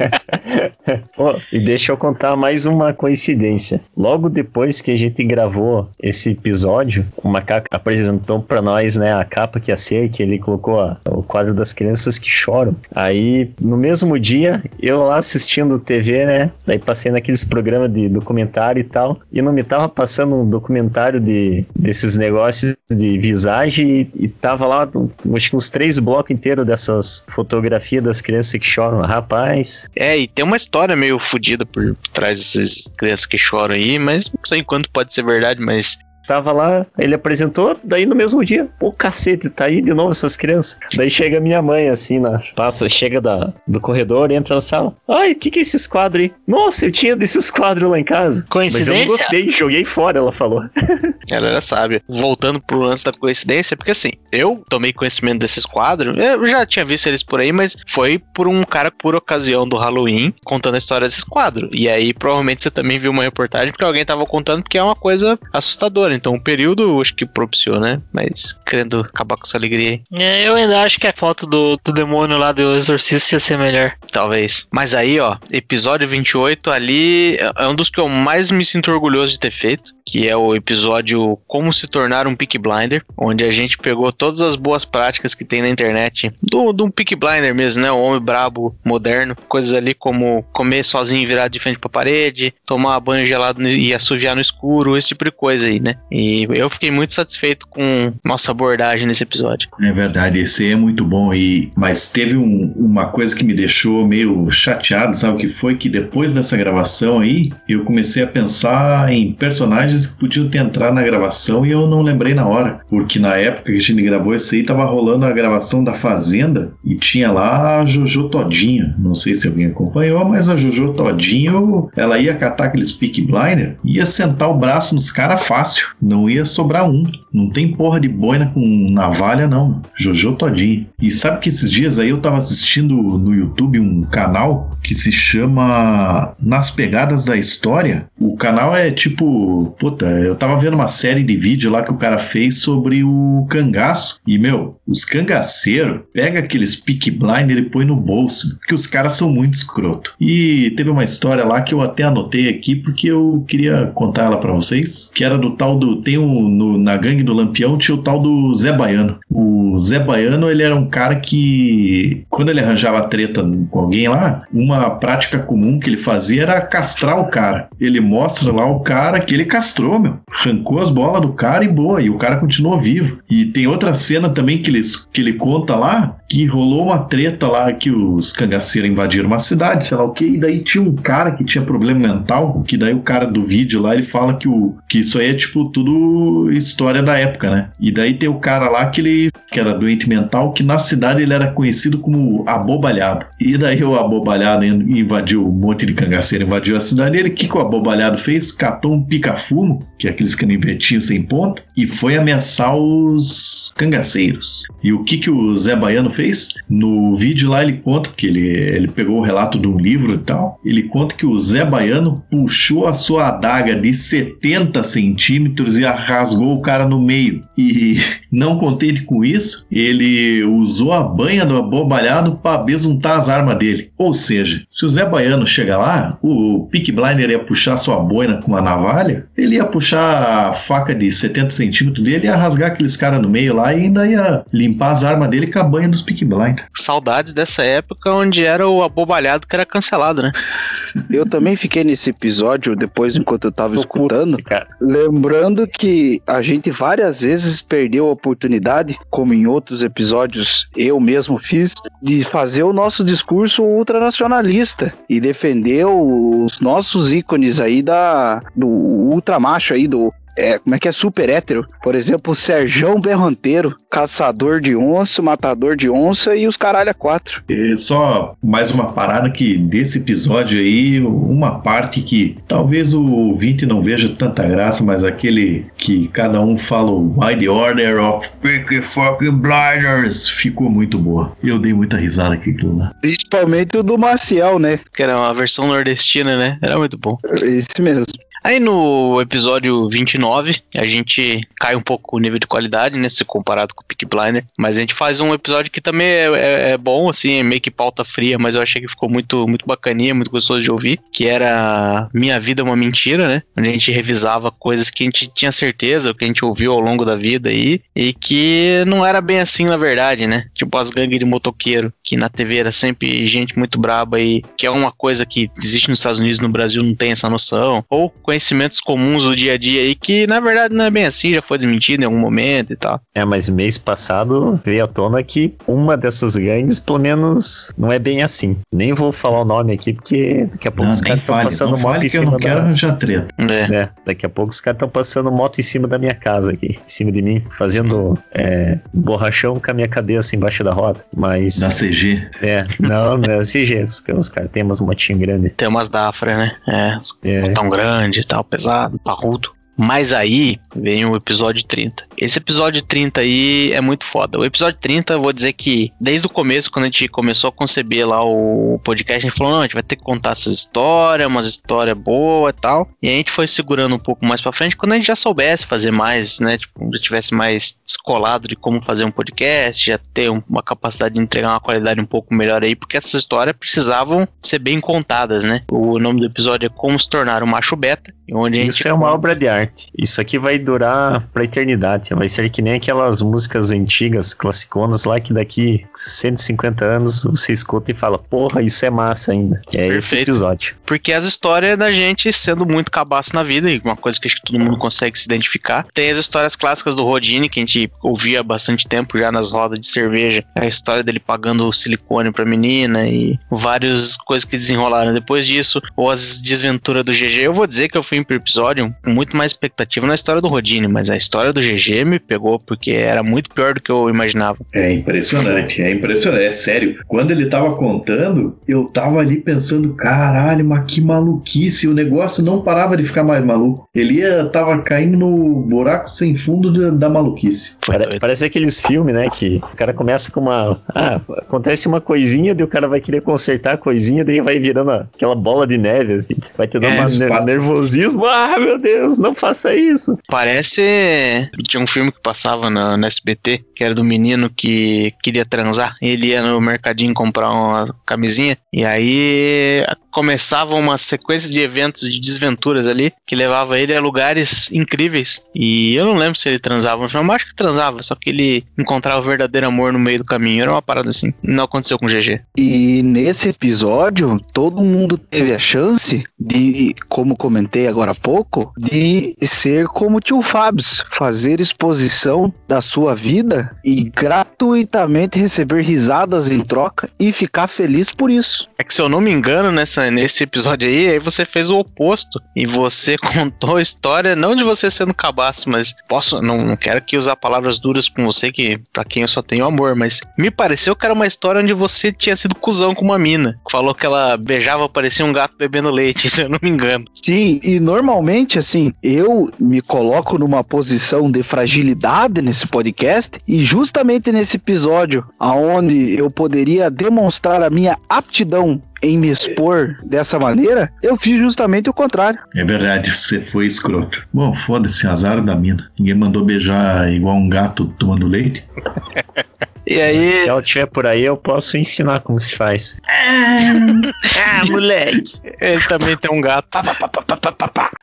Ó, e deixa eu contar mais uma coincidência. Logo depois que a gente gravou esse episódio, o Macaco apresentou pra nós, né, a capa que ia ser, que ele colocou o quadro das crianças que choram. Aí, no mesmo dia, eu lá assistindo TV, né, daí passei naqueles programas de documentário e tal, e não me tava passando um documentário de, desses negócios de visagem e, e tava lá, acho que uns três blocos inteiros dessas fotografias das crianças que choram. Rapaz, É, e tem uma história meio fodida por trás dessas crianças que choram aí, mas não sei quanto pode ser verdade, mas Tava lá, ele apresentou, daí no mesmo dia, pô, cacete, tá aí de novo essas crianças. Daí chega minha mãe, assim, na, passa, chega da, do corredor, entra na sala. Ai, o que que é esses quadros aí? Nossa, eu tinha desses quadros lá em casa. Mas eu Coincidência? não gostei, joguei fora, ela falou. ela era sábia. Voltando pro lance da coincidência, porque assim, eu tomei conhecimento desses quadros, eu já tinha visto eles por aí, mas foi por um cara por ocasião do Halloween contando a história desses quadros. E aí provavelmente você também viu uma reportagem porque alguém tava contando porque é uma coisa assustadora. Então o período acho que propiciou, né? Mas querendo acabar com essa alegria aí. É, eu ainda acho que a foto do, do demônio lá do exorcista ia ser melhor. Talvez. Mas aí, ó, episódio 28 ali é- é um dos que eu mais me sinto orgulhoso de ter feito, que é o episódio Como se tornar um Peak Blinder, onde a gente pegou todas as boas práticas que tem na internet do, do um Peak Blinder mesmo, né? O homem brabo, moderno, coisas ali como comer sozinho virado de frente pra parede, tomar banho gelado e assoviar no escuro, esse tipo de coisa aí, né? E eu fiquei muito satisfeito com nossa abordagem nesse episódio. É verdade, esse é muito bom. E, mas teve um- uma coisa que me deixou meio chateado, sabe o que foi? Que depois dessa gravação aí, eu comecei a pensar em personagens que podiam ter entrado na gravação e eu não lembrei na hora. Porque na época que a gente gravou esse aí, tava rolando a gravação da Fazenda e tinha lá a Jojo Todinho. Não sei se alguém acompanhou, mas a Jojo Todinho, ela ia catar aqueles pick blinder, ia sentar o braço nos caras fácil. Não ia sobrar um. Não tem porra de boina com navalha, não. Jojo Todinho. E sabe que esses dias aí eu tava assistindo no YouTube um canal que se chama Nas Pegadas da História. O canal é tipo. Puta, eu tava vendo uma série de vídeo lá que o cara fez sobre o cangaço. E, meu, os cangaceiros pega aqueles pick blinder e põe no bolso. Porque os caras são muito escroto. E teve uma história lá que eu até anotei aqui porque eu queria contar ela pra vocês. Que era do tal do. Tem um. no- na gangue do Lampião tinha o tal do Zé Baiano. O Zé Baiano, ele era um cara que. Quando ele arranjava treta com alguém lá, uma prática comum que ele fazia era castrar o cara. Ele mostra lá o cara que ele castrou, meu. Arrancou as bolas do cara e boa. E o cara continuou vivo. E tem outra cena também que ele, que ele conta lá que rolou uma treta lá que os cangaceiros invadiram uma cidade, sei lá o que, e daí tinha um cara que tinha problema mental, que daí o cara do vídeo lá, ele fala que, o, que isso aí é tipo tudo história da época, né? E daí tem o cara lá que ele que era doente mental, que na cidade ele era conhecido como abobalhado. E daí o abobalhado in- invadiu um monte de cangaceiro, invadiu a cidade. E ele, o que, que o abobalhado fez? Catou um pica-fumo, que é aqueles canivetinhos sem ponta, e foi ameaçar os cangaceiros. E o que, que o Zé Baiano fez? No vídeo lá ele conta, porque ele, ele pegou o relato de um livro e tal, ele conta que o Zé Baiano puxou a sua adaga de 70 centímetros e rasgou o cara no meio. E não contente com isso, ele usou a banha do abobalhado para besuntar as armas dele. Ou seja, se o Zé Baiano chega lá, o Pick Blinder ia puxar sua boina com uma navalha, ele ia puxar a faca de 70 centímetros dele, ia rasgar aqueles caras no meio lá e ainda ia limpar as armas dele com a banha dos Pick Blinder. Saudades dessa época onde era o abobalhado que era cancelado, né? Eu também fiquei nesse episódio depois, enquanto eu tava Tô escutando, lembrando que a gente várias vezes perdeu a oportunidade, como em outros episódios eu mesmo fiz, de fazer o nosso discurso ultranacionalista e defender os nossos ícones aí da do ultramacho aí do é, como é que é super hétero? Por exemplo, o Serjão Berranteiro, caçador de onça, matador de onça e os caralho a quatro. E só mais uma parada que desse episódio aí, uma parte que talvez o ouvinte não veja tanta graça, mas aquele que cada um fala o Why the Order of Picky Fucking Blinders ficou muito boa. Eu dei muita risada com aquilo lá. Principalmente o do Maciel, né? Que era uma versão nordestina, né? Era muito bom. Esse mesmo. Aí no episódio 29, a gente cai um pouco o nível de qualidade, né? Se comparado com o Peak Blinder. Mas a gente faz um episódio que também é, é- é bom, assim, é meio que pauta fria, mas eu achei que ficou muito, muito bacaninha, muito gostoso de ouvir. Que era Minha Vida é uma Mentira, né? Onde a gente revisava coisas que a gente tinha certeza, que a gente ouviu ao longo da vida aí. E que não era bem assim, na verdade, né? Tipo as gangues de motoqueiro, que na TV era sempre gente muito braba e que é uma coisa que existe nos Estados Unidos, no Brasil não tem essa noção. Ou conhecimentos comuns do dia a dia aí que na verdade não é bem assim, já foi desmentido em algum momento e tal. É, mas mês passado veio à tona que uma dessas gangues, pelo menos, não é bem assim. Nem vou falar o nome aqui, porque daqui a pouco Não, os caras estão passando não moto em que eu cima não quero da... arranjar treta. É. É, daqui a pouco os caras estão passando moto em cima da minha casa aqui, em cima de mim, fazendo é, borrachão com a minha cabeça embaixo da roda. Mas, Da CG. é, não, não é jeito. Os caras- têm umas motinhas grandes. Tem umas Dafra, né? É, É, tão grande e tal, pesado, parrudo. Mas aí vem o episódio 30. Esse episódio 30 aí é muito foda. O episódio 30, eu vou dizer que desde o começo, quando a gente começou a conceber lá o podcast, a gente falou: não, a gente vai ter que contar essas histórias, umas histórias boas e tal. E a gente foi segurando um pouco mais pra frente quando a gente já soubesse fazer mais, né? Tipo, já tivesse mais descolado de como fazer um podcast, já ter um- uma capacidade de entregar uma qualidade um pouco melhor aí, porque essas histórias precisavam ser bem contadas, né? O nome do episódio é Como se tornar um macho beta, onde a gente Isso é uma obra de arte. Isso aqui vai durar pra eternidade. Vai ser que nem aquelas músicas antigas, classiconas lá, que daqui 150 anos você escuta e fala, porra, isso é massa ainda. É esse Perfeito. episódio. Porque as histórias da gente sendo muito cabaço na vida, e uma coisa que acho que todo mundo consegue se identificar. Tem as histórias clássicas do Rodine, que a gente ouvia há bastante tempo já nas rodas de cerveja. A história dele pagando o silicone pra menina e várias coisas que desenrolaram depois disso. Ou as desventuras do GG. Eu vou dizer que eu fui pro episódio muito mais expectativa na história do Rodine, mas a história do GG me pegou porque era muito pior do que eu imaginava. É impressionante, é impressionante, é sério. Quando ele tava contando, eu tava ali pensando, caralho, mas que maluquice, o negócio não parava de ficar mais maluco. Ele ia, tava caindo no buraco sem fundo da, da maluquice. Parece aqueles filmes, né? Que o cara começa com uma. Ah, acontece uma coisinha, daí o cara vai querer consertar a coisinha, daí vai virando aquela bola de neve, assim. Vai te dar É, ner- pa- nervosismo. Ah, meu Deus, não faça isso. Parece. Tinha um filme que passava na, na SBT, que era do menino que queria transar. Ele ia no mercadinho comprar uma camisinha. E aí começava uma sequência de eventos de desventuras ali que levava ele a lugares incríveis. E eu não lembro se ele transava mas acho que transava, só que ele encontrava o verdadeiro amor no meio do caminho. Era uma parada assim. Não aconteceu com o GG. E nesse episódio, todo mundo teve a chance de, como comentei agora há pouco, de ser como o tio Fabs, fazer exposição da sua vida e gratuitamente receber risadas em troca e ficar feliz por isso. É que se eu não me engano, nessa, nesse episódio aí, aí você fez o oposto. E você contou a história, não de você sendo cabaço, mas posso, não, não quero que usar palavras duras com você, que pra quem eu só tenho amor, mas me pareceu que era uma história onde você tinha sido cuzão com uma mina. Falou que ela beijava, parecia um gato bebendo leite, se eu não me engano. Sim, e normalmente, assim, eu me coloco numa posição de fragilidade nesse podcast, e justamente nesse episódio, aonde eu poderia demonstrar a minha aptidão em me expor dessa maneira, eu fiz justamente o contrário. É verdade, você foi escroto. Bom, foda-se, azar da mina. Ninguém mandou beijar igual um gato tomando leite. E aí, Se ela estiver por aí, eu posso ensinar como se faz. Ah, moleque. Ele também tem um gato.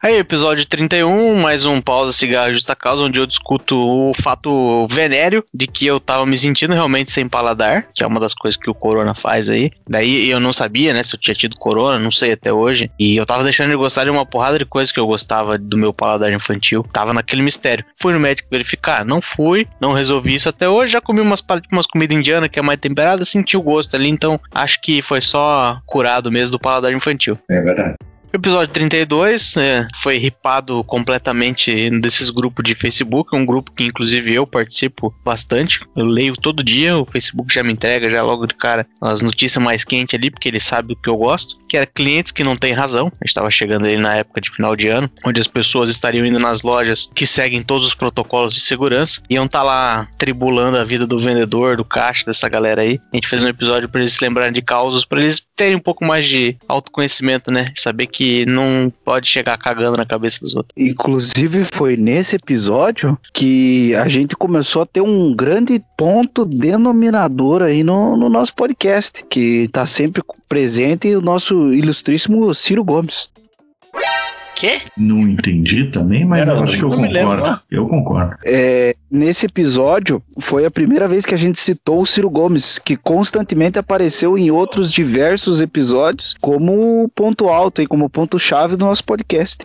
Aí, episódio 31, mais um Pausa Cigarro Justa Causa, onde eu discuto o fato venéreo de que eu tava me sentindo realmente sem paladar, que é uma das coisas que o Corona faz aí. Daí eu não sabia, né, se eu tinha tido Corona, não sei até hoje. E eu tava deixando de gostar de uma porrada de coisas que eu gostava do meu paladar infantil. Tava naquele mistério. Fui no médico verificar, não fui, não resolvi isso até hoje. Já comi umas, pa- umas comidas indianas que é mais temperada, senti o gosto ali, então acho que foi só curado mesmo do paladar infantil. É verdade. Episódio 32 é, foi ripado completamente desses grupos de Facebook, um grupo que inclusive eu participo bastante. Eu leio todo dia, o Facebook já me entrega já logo de cara as notícias mais quentes ali, porque ele sabe do que eu gosto, que era clientes que não têm razão. A gente estava chegando ali na época de final de ano, onde as pessoas estariam indo nas lojas que seguem todos os protocolos de segurança, iam estar lá tribulando a vida do vendedor, do caixa, dessa galera aí. A gente fez um episódio para eles se lembrarem de causos, para eles terem um pouco mais de autoconhecimento, né? Saber que não pode chegar cagando na cabeça dos outros. Inclusive foi nesse episódio que a gente começou a ter um grande ponto denominador aí no, no nosso podcast, que tá sempre presente o nosso ilustríssimo Ciro Gomes. Quê? Não entendi também, mas Era, eu acho que eu me lembro, concordo. Eu concordo. É, nesse episódio foi a primeira vez que a gente citou o Ciro Gomes, que constantemente apareceu em outros diversos episódios como ponto alto e como ponto chave do nosso podcast.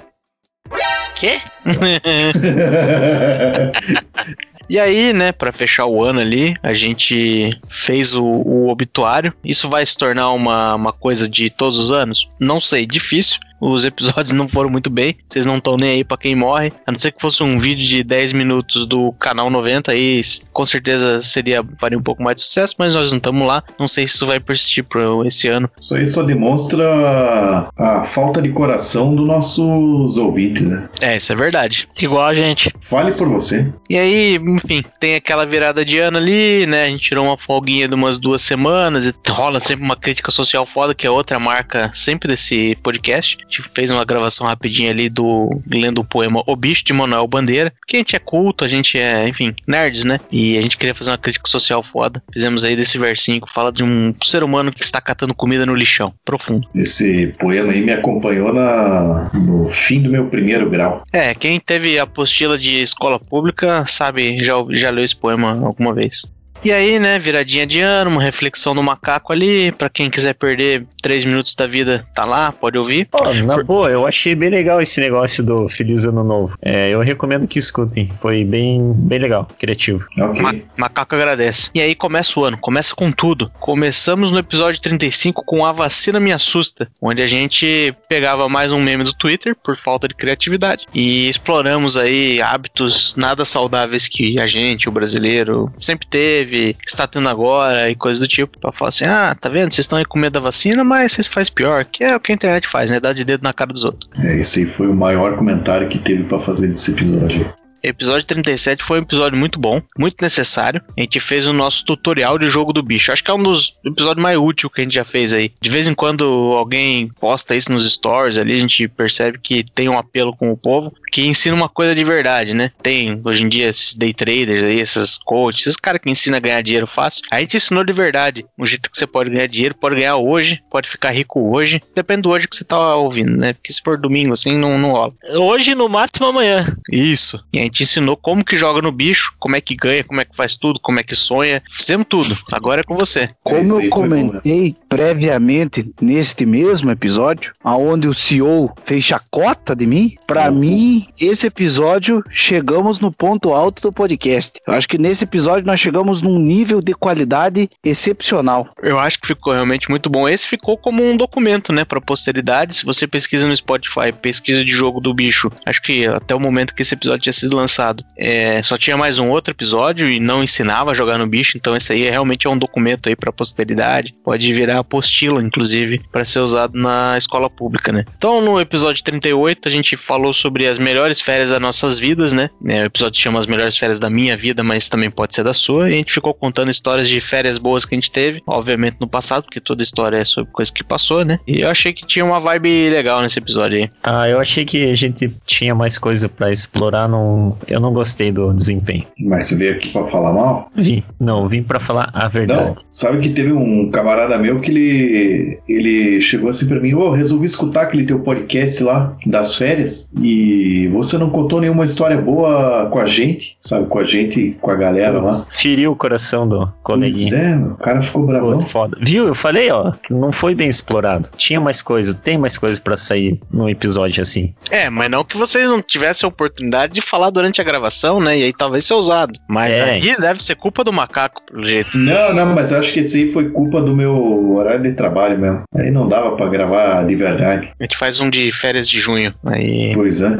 Quê? E aí, né, pra fechar o ano ali, a gente fez o, o obituário. Isso vai se tornar uma, uma coisa de todos os anos? Não sei, difícil. Os episódios não foram muito bem, vocês não estão nem aí pra quem morre. A não ser que fosse um vídeo de 10 minutos do canal 90, aí com certeza seria faria um pouco mais de sucesso, mas nós não estamos lá. Não sei se isso vai persistir pro esse ano. Isso aí só demonstra a falta de coração dos nossos ouvintes, né? É, isso é verdade. Igual a gente. Fale por você. E aí, enfim, tem aquela virada de ano ali, né? A gente tirou uma folguinha de umas duas semanas e rola sempre uma crítica social foda, que é outra marca sempre desse podcast. A gente fez uma gravação rapidinha ali do lendo o poema O Bicho de Manuel Bandeira, porque a gente é culto, a gente é, enfim, nerds, né? E a gente queria fazer uma crítica social foda. Fizemos aí desse versinho que fala de um ser humano que está catando comida no lixão. Profundo. Esse poema aí me acompanhou na, no fim do meu primeiro grau. É, quem teve apostila de escola pública sabe, já, já leu esse poema alguma vez. E aí, né, viradinha de ano, uma reflexão do macaco ali, pra quem quiser perder três minutos da vida, tá lá, pode ouvir. Pô, na boa, eu achei bem legal esse negócio do Feliz Ano Novo. É, eu recomendo que escutem. Foi bem, bem legal, criativo. Ok. Ma- macaco agradece. E aí começa o ano, começa com tudo. Começamos no episódio 35 com A Vacina Me Assusta, onde a gente pegava mais um meme do Twitter, por falta de criatividade, e exploramos aí hábitos nada saudáveis que a gente, o brasileiro, sempre teve, está tendo agora e coisas do tipo, pra falar assim, ah, tá vendo, vocês estão aí com medo da vacina, mas vocês fazem pior, que é o que a internet faz, né, dar de dedo na cara dos outros. É, esse aí foi o maior comentário que teve pra fazer desse episódio. Episódio 37 foi um episódio muito bom, muito necessário. A gente fez o nosso tutorial de jogo do bicho. Acho que é um dos episódios mais úteis que a gente já fez aí. De vez em quando alguém posta isso nos stories ali, a gente percebe que tem um apelo com o povo, que ensina uma coisa de verdade, né? Tem hoje em dia esses day traders aí, esses coaches, esses caras que ensinam a ganhar dinheiro fácil. A gente ensinou de verdade o jeito que você pode ganhar dinheiro, pode ganhar hoje, pode ficar rico hoje. Depende do hoje que você tá ouvindo, né? Porque se for domingo assim, não, não rola. Hoje, no máximo, amanhã. Isso. E a gente ensinou como que joga no bicho, como é que ganha, como é que faz tudo, como é que sonha. Fizemos tudo. Agora é com você. Como aí eu comentei previamente neste mesmo episódio, aonde o CEO fez chacota de mim, pra Uhum. mim esse episódio chegamos no ponto alto do podcast. Eu acho que nesse episódio nós chegamos num nível de qualidade excepcional. Eu acho que ficou realmente muito bom. Esse ficou como um documento, né, pra posteridade. Se você pesquisa no Spotify, pesquisa de jogo do bicho, acho que até o momento que esse episódio tinha sido lançado, é, só tinha mais um outro episódio e não ensinava a jogar no bicho. Então esse aí realmente é um documento aí pra posteridade. Pode virar apostila, inclusive, pra ser usado na escola pública, né? Então no episódio 38 a gente falou sobre as melhores férias das nossas vidas, né? É, o episódio chama As Melhores Férias da Minha Vida, mas também pode ser da sua. E a gente ficou contando histórias de férias boas que a gente teve, obviamente no passado, porque toda história é sobre coisa que passou, né? E eu achei que tinha uma vibe legal nesse episódio aí. Ah, eu achei que a gente tinha mais coisa pra explorar, não... eu não gostei do desempenho. Mas você veio aqui pra falar mal? Vim, não, vim pra falar a verdade. Não, sabe que teve um camarada meu que ele, ele chegou assim pra mim, ô, resolvi escutar aquele teu podcast lá das férias e você não contou nenhuma história boa com a gente, sabe, com a gente, com a galera lá. Feriu o coração do Pois coleguinha. é, o cara ficou bravão. Pô, foda. Viu? Eu falei, ó, que não foi bem explorado. Tinha mais coisa, tem mais coisa pra sair num episódio assim. É, mas não que vocês não tivessem a oportunidade de falar durante a gravação, né? E aí talvez ser usado. Mas É. aí deve ser culpa do macaco, pelo jeito. Não, não, mas eu acho que esse aí foi culpa do meu horário de trabalho mesmo. Aí não dava pra gravar de verdade. A gente faz um de férias de junho. Aí Pois é.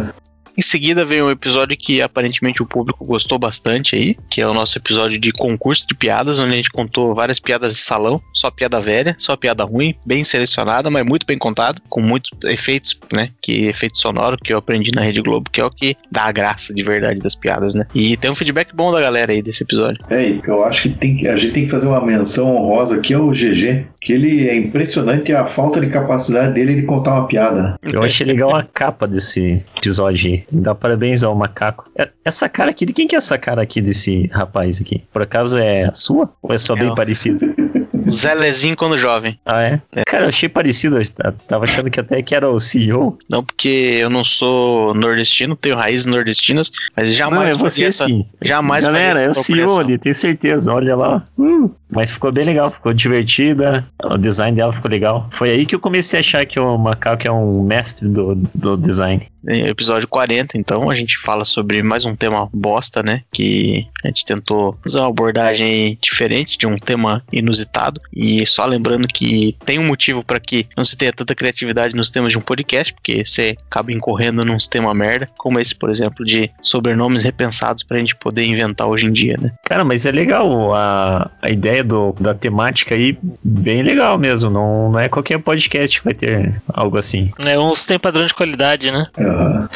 Em seguida veio um episódio que aparentemente o público gostou bastante aí, que é o nosso episódio de concurso de piadas, onde a gente contou várias piadas de salão, só piada velha, só piada ruim, bem selecionada, mas muito bem contado, com muitos efeitos, né? Que efeito sonoro que eu aprendi na Rede Globo, que é o que dá a graça de verdade das piadas, né? E tem um feedback bom da galera aí desse episódio. É, eu acho que, tem, que- a gente tem que fazer uma menção honrosa aqui ao GG, que ele é impressionante a falta de capacidade dele de contar uma piada. né? Eu achei legal a capa desse episódio aí. Dar parabéns ao macaco. É- Essa cara aqui, de quem que é essa cara aqui desse rapaz aqui? Por acaso é a sua? Ou é só bem É. parecido? Zé Lezinho quando jovem. Ah, é? Cara, eu achei parecido. Eu tava achando que até que era o CEO. Não porque eu não sou nordestino, tenho raízes nordestinas, mas jamais Não, é você essa- sim. Jamais Galera, é o CEO ali, tenho certeza. Olha lá. Hum. Mas ficou bem legal, ficou divertida. O design dela ficou legal. Foi aí que eu comecei a achar que o macaco é um mestre do, do design. É, episódio 40, então a gente fala sobre mais um tema bosta, né? Que a gente tentou fazer uma abordagem diferente de um tema inusitado. E só lembrando que tem um motivo para que não se tenha tanta criatividade nos temas de um podcast, porque você acaba incorrendo num tema merda, como esse, por exemplo, de sobrenomes repensados pra gente poder inventar hoje em dia, né? Cara, mas é legal a, a ideia do, da temática aí, bem legal mesmo. Não, não é qualquer podcast que vai ter algo assim. É, uns tem padrão de qualidade, né?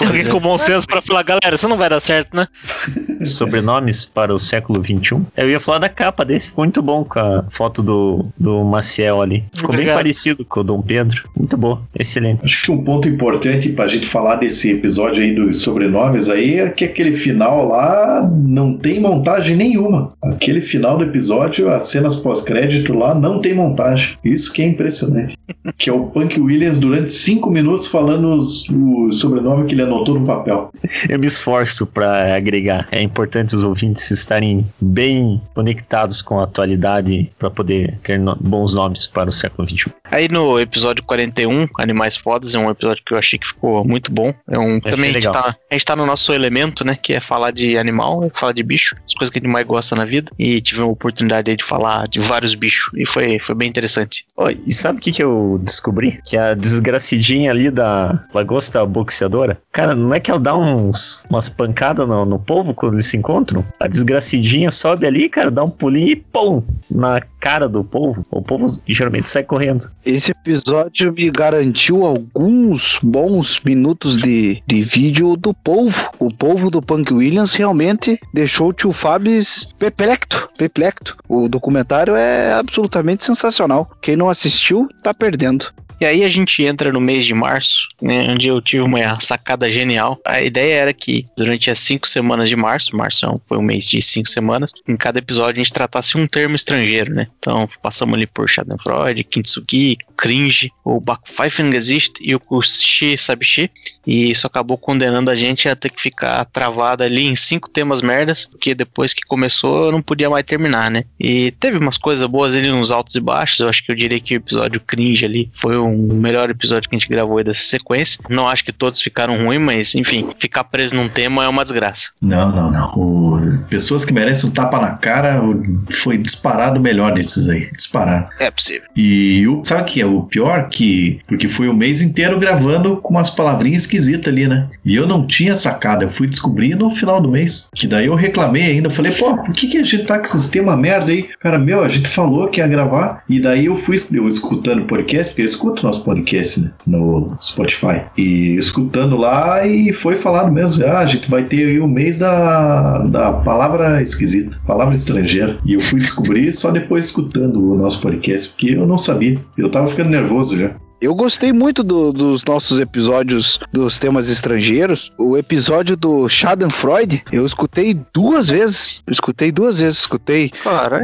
Alguém com bom senso pra falar, galera, isso não vai dar certo, né? Sobrenomes para o século XXI. Eu ia falar da capa desse, ficou muito bom com a foto do, do Maciel ali. Ficou bem Obrigado. parecido com o Dom Pedro. Muito bom, excelente. Acho que um ponto importante pra gente falar desse episódio aí dos sobrenomes aí é que aquele final lá não tem montagem nenhuma. Aquele final do episódio, as cenas pós-crédito lá não tem montagem. Isso que é impressionante. que é o Punk Williams durante cinco minutos falando os, o sobrenome que ele anotou no papel. Eu me esforço para agregar. É importante os ouvintes estarem bem conectados com a atualidade para poder ter no- bons nomes para o século XXI. Aí no episódio 41, Animais Fodas, é um episódio que eu achei que ficou muito bom. É um, também a gente, tá, a gente tá no nosso elemento, né? Que é falar de animal, é falar de bicho, as coisas que a gente mais gosta na vida. E tive a oportunidade aí de falar de vários bichos. E foi, foi bem interessante. Ó, e sabe o que, que eu descobri? Que a desgracidinha ali da lagosta boxeadora, cara, não é que ela dá uns, umas pancadas no, no povo quando eles se encontram? A desgracidinha sobe ali, cara, dá um pulinho e pum! Na cara do povo. O povo geralmente sai correndo. Esse episódio me garantiu alguns bons minutos de, de vídeo do povo. O povo do Punk Williams realmente deixou o tio Fabs perplexo, perplexo. O documentário é absolutamente sensacional. Quem não assistiu, tá perdendo. E aí a gente entra no mês de março, né, onde eu tive uma sacada genial. A ideia era que durante as cinco semanas de março, março foi um mês de cinco semanas, em cada episódio a gente tratasse um termo estrangeiro, né? Então passamos ali por Schadenfreude, Kintsugi, cringe, o Bakpfeifengesicht e o Kushi Sabishi. E isso acabou condenando a gente a ter que ficar travado ali em cinco temas merdas, porque depois que começou eu não podia mais terminar, né? E teve umas coisas boas ali, uns altos e baixos. Eu acho que eu diria que o episódio cringe ali foi o melhor episódio que a gente gravou aí dessa sequência. Não acho que todos ficaram ruins, mas enfim, ficar preso num tema é uma desgraça. Não, não, não. O- pessoas que merecem um tapa na cara o- foi disparado o melhor desses aí. Disparado. É possível. E o, sabe o que é o pior? Que, porque foi o mês inteiro gravando com umas palavrinhas esquisitas ali, né? E eu não tinha sacado, eu fui descobrir no final do mês. Que daí eu reclamei ainda, eu falei, pô, por que, que a gente tá com esse sistema merda aí? Cara, meu, a gente falou que ia gravar, e daí eu fui eu escutando o podcast, porque eu escuto tanto nosso podcast né, no Spotify. E escutando lá e foi falado mesmo, ah, a gente vai ter aí o mês da, da palavra esquisita, palavra estrangeira. E eu fui descobrir só depois escutando o nosso podcast, porque eu não sabia. Eu tava ficando nervoso já. Eu gostei muito do- dos nossos episódios dos temas estrangeiros. O episódio do Schadenfreude, eu escutei duas vezes. Eu escutei duas vezes. Escutei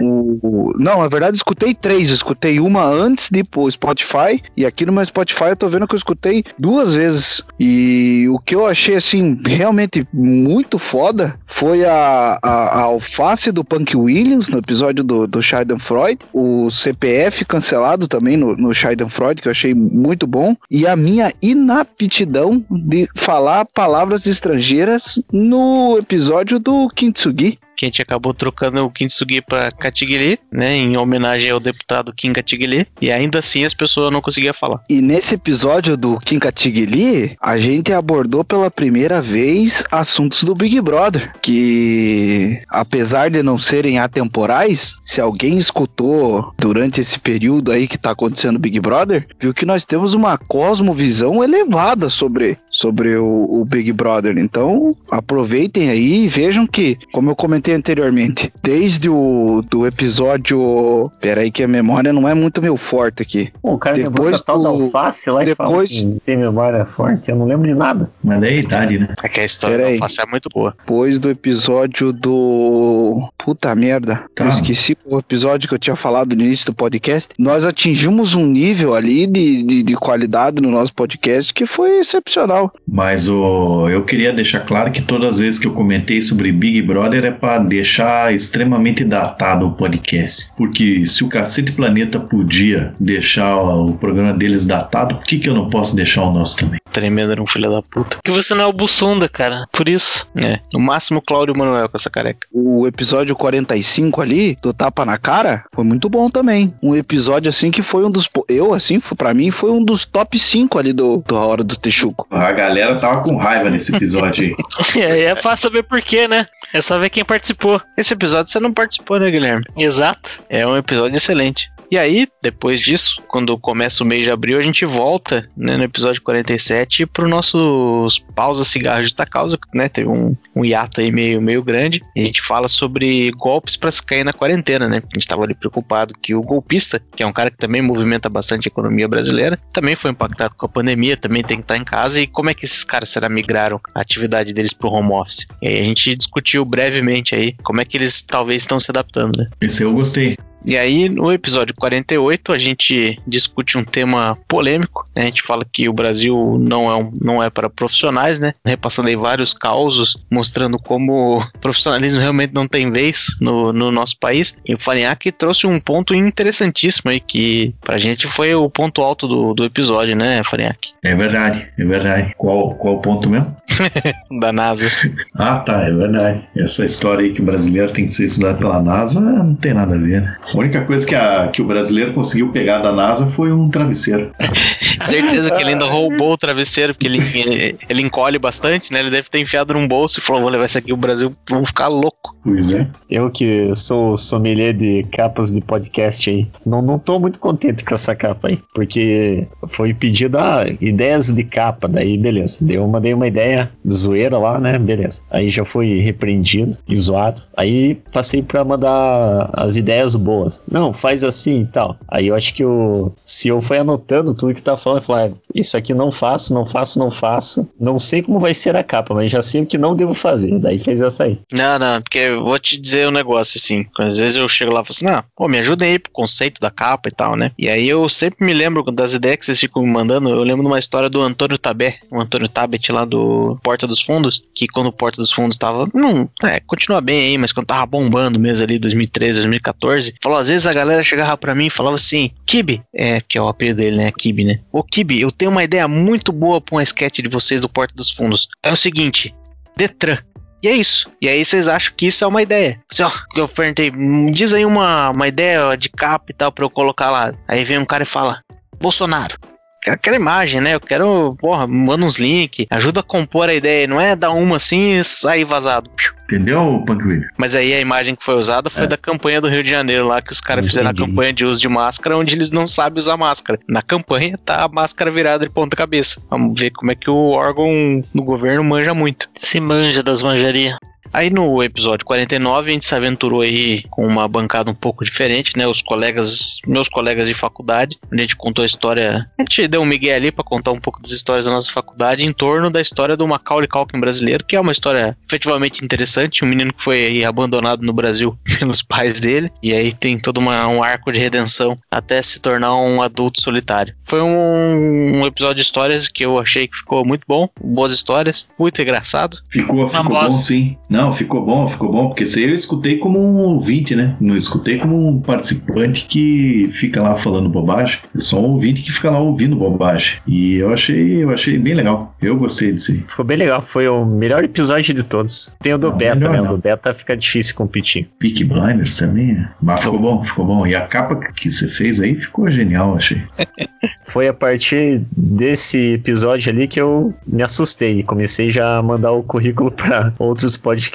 o, o- Não, na verdade, escutei três. Eu escutei uma antes de ir pro Spotify. E aqui no meu Spotify eu tô vendo que eu escutei duas vezes. E o que eu achei, assim, realmente muito foda foi a, a, a alface do Punk Williams no episódio do, do Schadenfreude. O CPF cancelado também no, no Schadenfreude, que eu achei muito bom. E a minha inaptidão de falar palavras estrangeiras no episódio do Kintsugi. Que a gente acabou trocando o Kintsugi pra Katigiri, né? Em homenagem ao deputado Kim Katigiri. E ainda assim as pessoas não conseguiam falar. E nesse episódio do Kinkatigili, a gente abordou pela primeira vez assuntos do Big Brother, que apesar de não serem atemporais, se alguém escutou durante esse período aí que tá acontecendo o Big Brother, viu que nós temos uma cosmovisão elevada sobre, sobre o, o Big Brother. Então, aproveitem aí e vejam que, como eu comentei anteriormente, desde o do episódio... Peraí que a memória não é muito meu forte aqui. Pô, o cara Depois depois da tal da do- alface lá e fala depois- que tem memória forte, eu não lembro de nada. Mas é a idade, né? É que a história Pera da alface é muito boa. depois do episódio do. Puta merda. Tá. Eu esqueci o episódio que eu tinha falado no início do podcast. Nós atingimos um nível ali de, de, de qualidade no nosso podcast que foi excepcional. Mas o, eu queria deixar claro que todas as vezes que eu comentei sobre Big Brother é para deixar extremamente datado o podcast. Porque se o Cacete Planeta podia deixar o programa deles datado, por que, que eu não posso deixar o nosso também? Tremendo era um filho da puta. Que você não é o Bussunda, cara. Por isso. É. No máximo Cláudio Manuel com essa careca. O episódio 45 ali, do Tapa na Cara, foi muito bom também. Um episódio assim que foi um dos. Eu, assim, pra mim, foi um dos top 5 ali do, do A Hora do Texuco. A galera tava com raiva nesse episódio aí. É, é fácil saber por quê, né? É só ver quem participou. Esse episódio você não participou, né, Guilherme? Exato. É um episódio excelente. E aí, depois disso, quando começa o mês de abril, a gente volta, né, no episódio 47 pro nossos pausa cigarro de causa, né? Teve um, um hiato aí meio, meio grande. A gente fala sobre golpes pra se cair na quarentena, né? A gente tava ali preocupado que o golpista, que é um cara que também movimenta bastante a economia brasileira, também foi impactado com a pandemia, também tem que estar em casa. E como é que esses caras será migraram a atividade deles pro home office? E aí a gente discutiu brevemente aí como é que eles talvez estão se adaptando, né? Esse eu gostei. E aí, no episódio 48, a gente discute um tema polêmico. né? A gente fala que o Brasil não é, um- não é para profissionais, né? Repassando aí vários causos, mostrando como o profissionalismo realmente não tem vez no, no nosso país. E o Farinhaque trouxe um ponto interessantíssimo aí, que pra gente foi o ponto alto do, do episódio, né, Farinhaque? É verdade, é verdade. Qual, qual o ponto mesmo? Da NASA. Ah, tá, é verdade. Essa história aí que o brasileiro tem que ser estudado pela NASA não tem nada a ver, né? A única coisa que, a, que o brasileiro conseguiu pegar da NASA foi um travesseiro. Certeza que ele ainda roubou o travesseiro, porque ele, ele, ele encolhe bastante, né? Ele deve ter enfiado num bolso e falou: vou levar isso aqui, o Brasil, vamos ficar louco. Pois é. Eu que sou sommelier de capas de podcast aí, não, não tô muito contente com essa capa aí, porque foi pedido ah, ideias de capa, daí beleza. Deu uma, dei uma ideia de zoeira lá, né? Beleza. Aí já fui repreendido e zoado. Aí passei pra mandar as ideias boas. Não, faz assim e tal. Aí eu acho que o CEO foi anotando tudo que tá falando e falou: ah, isso aqui não faço, não faço, não faço. Não sei como vai ser a capa, mas já sei o que não devo fazer. Daí fez essa aí. Não, não, porque eu vou te dizer um negócio assim. Às vezes eu chego lá e falo assim: não, pô, me ajudem aí pro conceito da capa e tal, né? E aí eu sempre me lembro das ideias que vocês ficam me mandando. Eu lembro de uma história do Antônio Tabé, o Antônio Tabet lá do Porta dos Fundos, que quando o Porta dos Fundos tava. Não, é, continua bem aí, mas quando tava bombando mesmo ali, 2013, 2014, falou: às vezes a galera chegava pra mim e falava assim: Kibe, é, que é o apelido dele, né? Kibe, né? Ô Kibe, eu tenho uma ideia muito boa pra uma sketch de vocês do Porta dos Fundos. É o seguinte: Detran. E é isso. E aí vocês acham que isso é uma ideia. Assim, ó, eu perguntei, "Me diz aí uma, uma ideia de capa e tal pra eu colocar lá. Aí vem um cara e fala, Bolsonaro. Quero aquela imagem, né? Eu quero, porra, manda uns links, ajuda a compor a ideia, não é dar uma assim e sair vazado. Entendeu, Punk William? Mas aí a imagem que foi usada foi É. da campanha do Rio de Janeiro lá, que os caras fizeram a campanha de uso de máscara, onde eles não sabem usar máscara. Na campanha tá a máscara virada de ponta cabeça. Vamos ver como é que o órgão do governo manja muito. Se manja das manjarias. Aí no episódio 49 a gente se aventurou aí com uma bancada um pouco diferente, né? Os colegas, meus colegas de faculdade, onde a gente contou a história. A gente deu um migué ali pra contar um pouco das histórias da nossa faculdade em torno da história do Macaulay Culkin brasileiro, que é uma história efetivamente interessante. Um menino que foi aí abandonado no Brasil pelos pais dele, e aí tem todo uma- um arco de redenção até se tornar um adulto solitário. Foi um, um episódio de histórias que eu achei que ficou muito bom, boas histórias, muito engraçado. Ficou, ficou bom sim. Não, ficou bom, ficou bom, porque esse aí eu escutei como um ouvinte, né? Não escutei como um participante que fica lá falando bobagem. É só um ouvinte que fica lá ouvindo bobagem. E eu achei, eu achei bem legal. Eu gostei disso aí. Ficou bem legal, foi o melhor episódio de todos. Tem o do Não, Beta, né? O não. do Beta fica difícil competir. Peak Blinders também. Mas ficou bom, ficou bom. E a capa que você fez aí ficou genial, achei. Foi a partir desse episódio ali que eu me assustei comecei já a mandar o currículo pra outros podcasts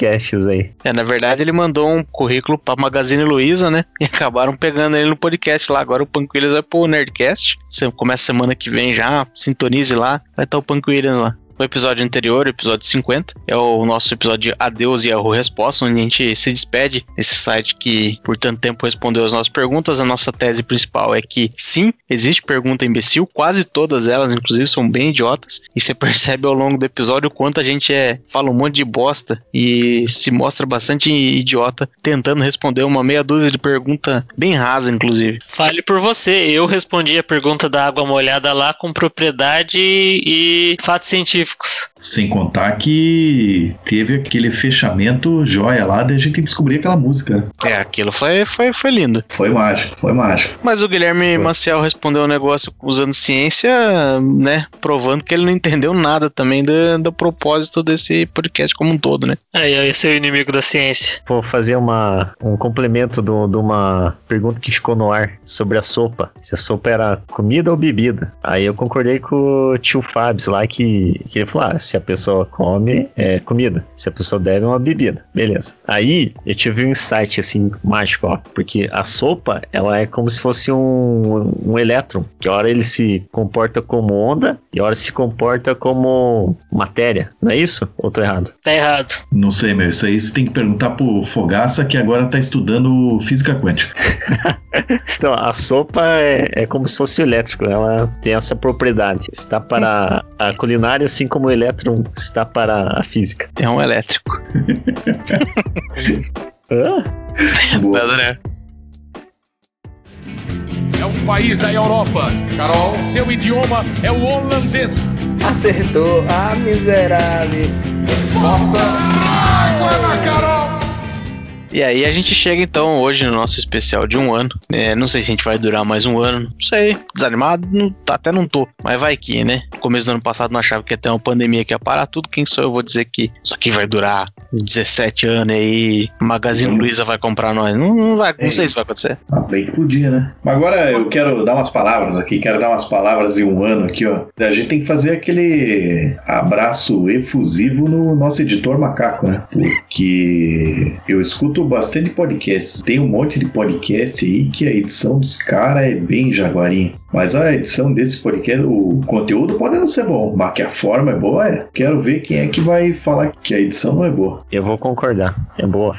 aí. É, na verdade, ele mandou um currículo pra Magazine Luiza, né? E acabaram pegando ele no podcast lá. Agora o Punk Williams vai pro Nerdcast. Você começa semana que vem já, sintonize lá, vai estar o Punk Williams lá. O episódio anterior, episódio 50, é o nosso episódio de Adeus e Erro Resposta, onde a gente se despede desse site que por tanto tempo respondeu as nossas perguntas. A nossa tese principal é que sim, existe pergunta imbecil, quase todas elas, inclusive, são bem idiotas. E você percebe ao longo do episódio o quanto a gente é, fala um monte de bosta e se mostra bastante idiota tentando responder uma meia dúzia de pergunta bem rasa, inclusive. Fale por você. Eu respondi a pergunta da água molhada lá com propriedade e fatos científicos. Sem contar que teve aquele fechamento joia lá da gente descobrir aquela música. É, aquilo foi, foi, foi lindo. Foi mágico, foi mágico. Mas o Guilherme Foi. Maciel respondeu um negócio usando ciência, né? Provando que ele não entendeu nada também do, do propósito desse podcast como um todo, né? Aí, ó, esse é o inimigo da ciência. Vou fazer uma, um complemento do- de uma pergunta que ficou no ar sobre a sopa. Se a sopa era comida ou bebida. Aí eu concordei com o tio Fabs lá que, que ele falou: ah, se a pessoa come, é comida. Se a pessoa bebe, é uma bebida. Beleza. Aí eu tive um insight assim, mágico, ó. Porque a sopa, ela é como se fosse um, um elétron. Que a hora ele se comporta como onda e a hora se comporta como matéria. Não é isso? Ou tô errado? Tá errado. Não sei, meu. Isso aí você tem que perguntar pro Fogaça que agora tá estudando física quântica. Então, a sopa é, é como se fosse elétrico, ela tem essa propriedade. Está para a culinária, assim como o elétron está para a física. É um elétrico. Hã? Boa. André. É um país da Europa. Carol, seu idioma é o holandês. Acertou. Ah, miserável. Resposta. Água na Carol. E aí a gente chega então hoje no nosso especial de um ano. É, não sei se a gente vai durar mais um ano. Não sei. Desanimado? Não, até não tô. Mas vai que, né? No começo do ano passado não achava que ia ter uma pandemia que ia parar tudo. Quem sou eu vou dizer que isso aqui vai durar 17 anos aí. Magazine. Luiza vai comprar nós. Não, não vai, não É. sei se vai acontecer. Ah, bem que podia, né? Mas agora eu quero dar umas palavras aqui, quero dar umas palavras de um ano aqui, ó. A gente tem que fazer aquele abraço efusivo no nosso editor macaco, né? Porque eu escuto bastante podcasts. Tem um monte de podcast aí que a edição dos caras é bem jaguarinha. Mas a edição desse podcast, o conteúdo pode não ser bom, mas que a forma é boa, é. Quero ver quem é que vai falar que a edição não é boa. Eu vou concordar, é boa.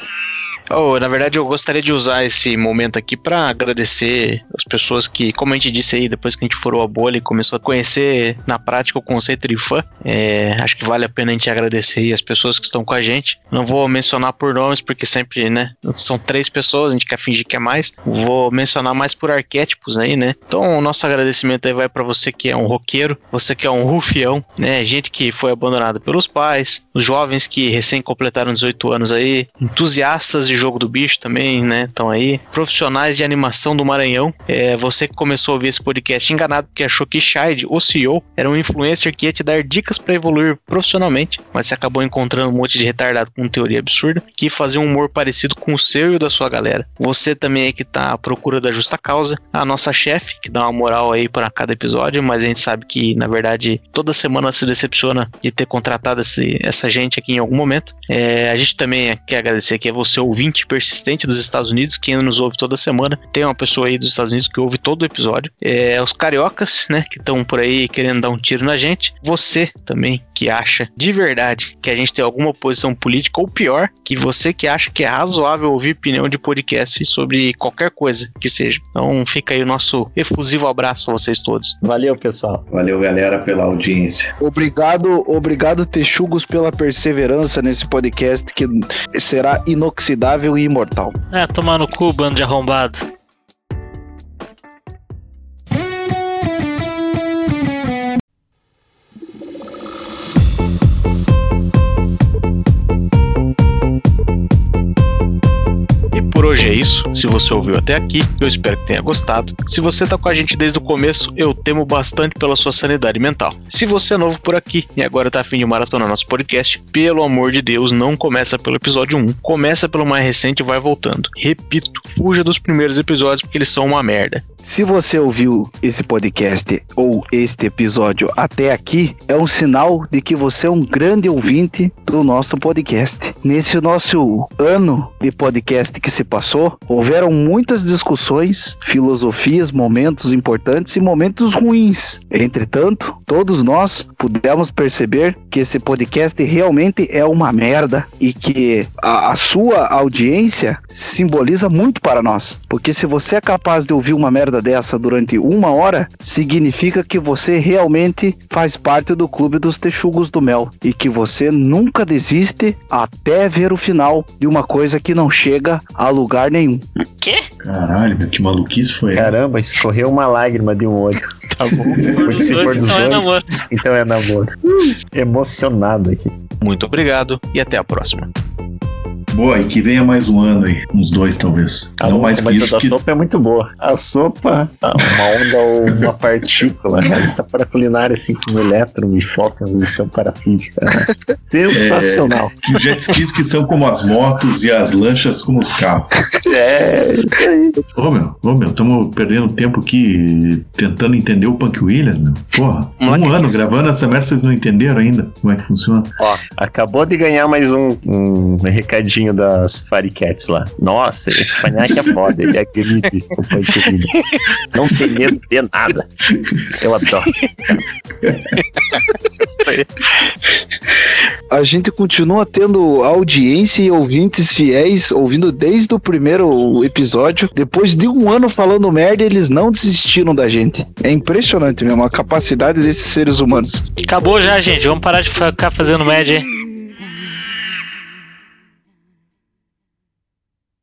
Oh, na verdade, eu gostaria de usar esse momento aqui para agradecer as pessoas que, como a gente disse aí, depois que a gente furou a bolha e começou a conhecer na prática o conceito de fã, é, acho que vale a pena a gente agradecer aí as pessoas que estão com a gente. Não vou mencionar por nomes, porque sempre, né, são três pessoas, a gente quer fingir que é mais. Vou mencionar mais por arquétipos aí, né? Então, o nosso agradecimento aí vai para você que é um roqueiro, você que é um rufião, né? Gente que foi abandonada pelos pais, os jovens que recém completaram 18 anos aí, entusiastas de Jogo do Bicho também, né? Estão aí. Profissionais de animação do Maranhão. É, você que começou a ouvir esse podcast enganado porque achou que Shide, o CEO, era um influencer que ia te dar dicas para evoluir profissionalmente, mas você acabou encontrando um monte de retardado com teoria absurda que fazia um humor parecido com o seu e o da sua galera. Você também é que tá à procura da justa causa. A nossa chefe, que dá uma moral aí para cada episódio, mas a gente sabe que, na verdade, toda semana se decepciona de ter contratado esse, essa gente aqui em algum momento. É, a gente também quer agradecer que é você, ouvinte persistente dos Estados Unidos, que ainda nos ouve toda semana. Tem uma pessoa aí dos Estados Unidos que ouve todo o episódio. É, os cariocas, né, que estão por aí querendo dar um tiro na gente. Você também, que acha de verdade que a gente tem alguma posição política, ou pior, que você que acha que é razoável ouvir opinião de podcast sobre qualquer coisa que seja. Então fica aí o nosso efusivo abraço a vocês todos. Valeu, pessoal. Valeu, galera, pela audiência. Obrigado, obrigado, Texugos, pela perseverança nesse podcast que será inoxidável e imortal. É, tomar no cu, bando de arrombado. Isso. Se você ouviu até aqui, eu espero que tenha gostado. Se você tá com a gente desde o começo, eu temo bastante pela sua sanidade mental. Se você é novo por aqui e agora tá afim de maratonar nosso podcast, pelo amor de Deus, não começa pelo episódio 1. Começa pelo mais recente e vai voltando. Repito, fuja dos primeiros episódios porque eles são uma merda. Se você ouviu esse podcast ou este episódio até aqui, é um sinal de que você é um grande ouvinte do nosso podcast. Nesse nosso ano de podcast que se passou, houveram muitas discussões, filosofias, momentos importantes e momentos ruins. Entretanto, todos nós pudemos perceber que esse podcast realmente é uma merda e que a, a sua audiência simboliza muito para nós. Porque se você é capaz de ouvir uma merda dessa durante uma hora, significa que você realmente faz parte do clube dos texugos do mel e que você nunca desiste até ver o final de uma coisa que não chega a lugar nenhum. Quê? Caralho, meu, que maluquice foi essa? Caramba, escorreu uma lágrima de um olho. Tá bom. Porque se for dos então é dois, namoro. então é namoro. Emocionado aqui. Muito obrigado e até a próxima. Boa, e que venha mais um ano aí. Uns dois, talvez. A não mais que mas isso. da Que... sopa é muito boa. A sopa, tá, uma onda ou uma partícula, né? Está para culinária, assim como elétron e fótons estão para a física. né? Sensacional. Os jet skis que são como as motos e as lanchas como os carros. É, isso aí. Ô, meu, ô, meu, estamos perdendo tempo aqui tentando entender o Punk Williams, meu. Porra, Moleque, um ano gravando essa merda, vocês não entenderam ainda como é que funciona. Acabou de ganhar mais um, um recadinho das Fire Cats lá. Nossa, esse fanhaque é foda, ele o Punk Williams. Não tem medo de nada. Eu adoro. A gente continua tendo audiência e ouvintes fiéis, ouvindo desde o primeiro episódio. Depois de um ano falando merda, eles não desistiram da gente. É impressionante mesmo a capacidade desses seres humanos. Acabou já, gente. Vamos parar de ficar fazendo média, hein?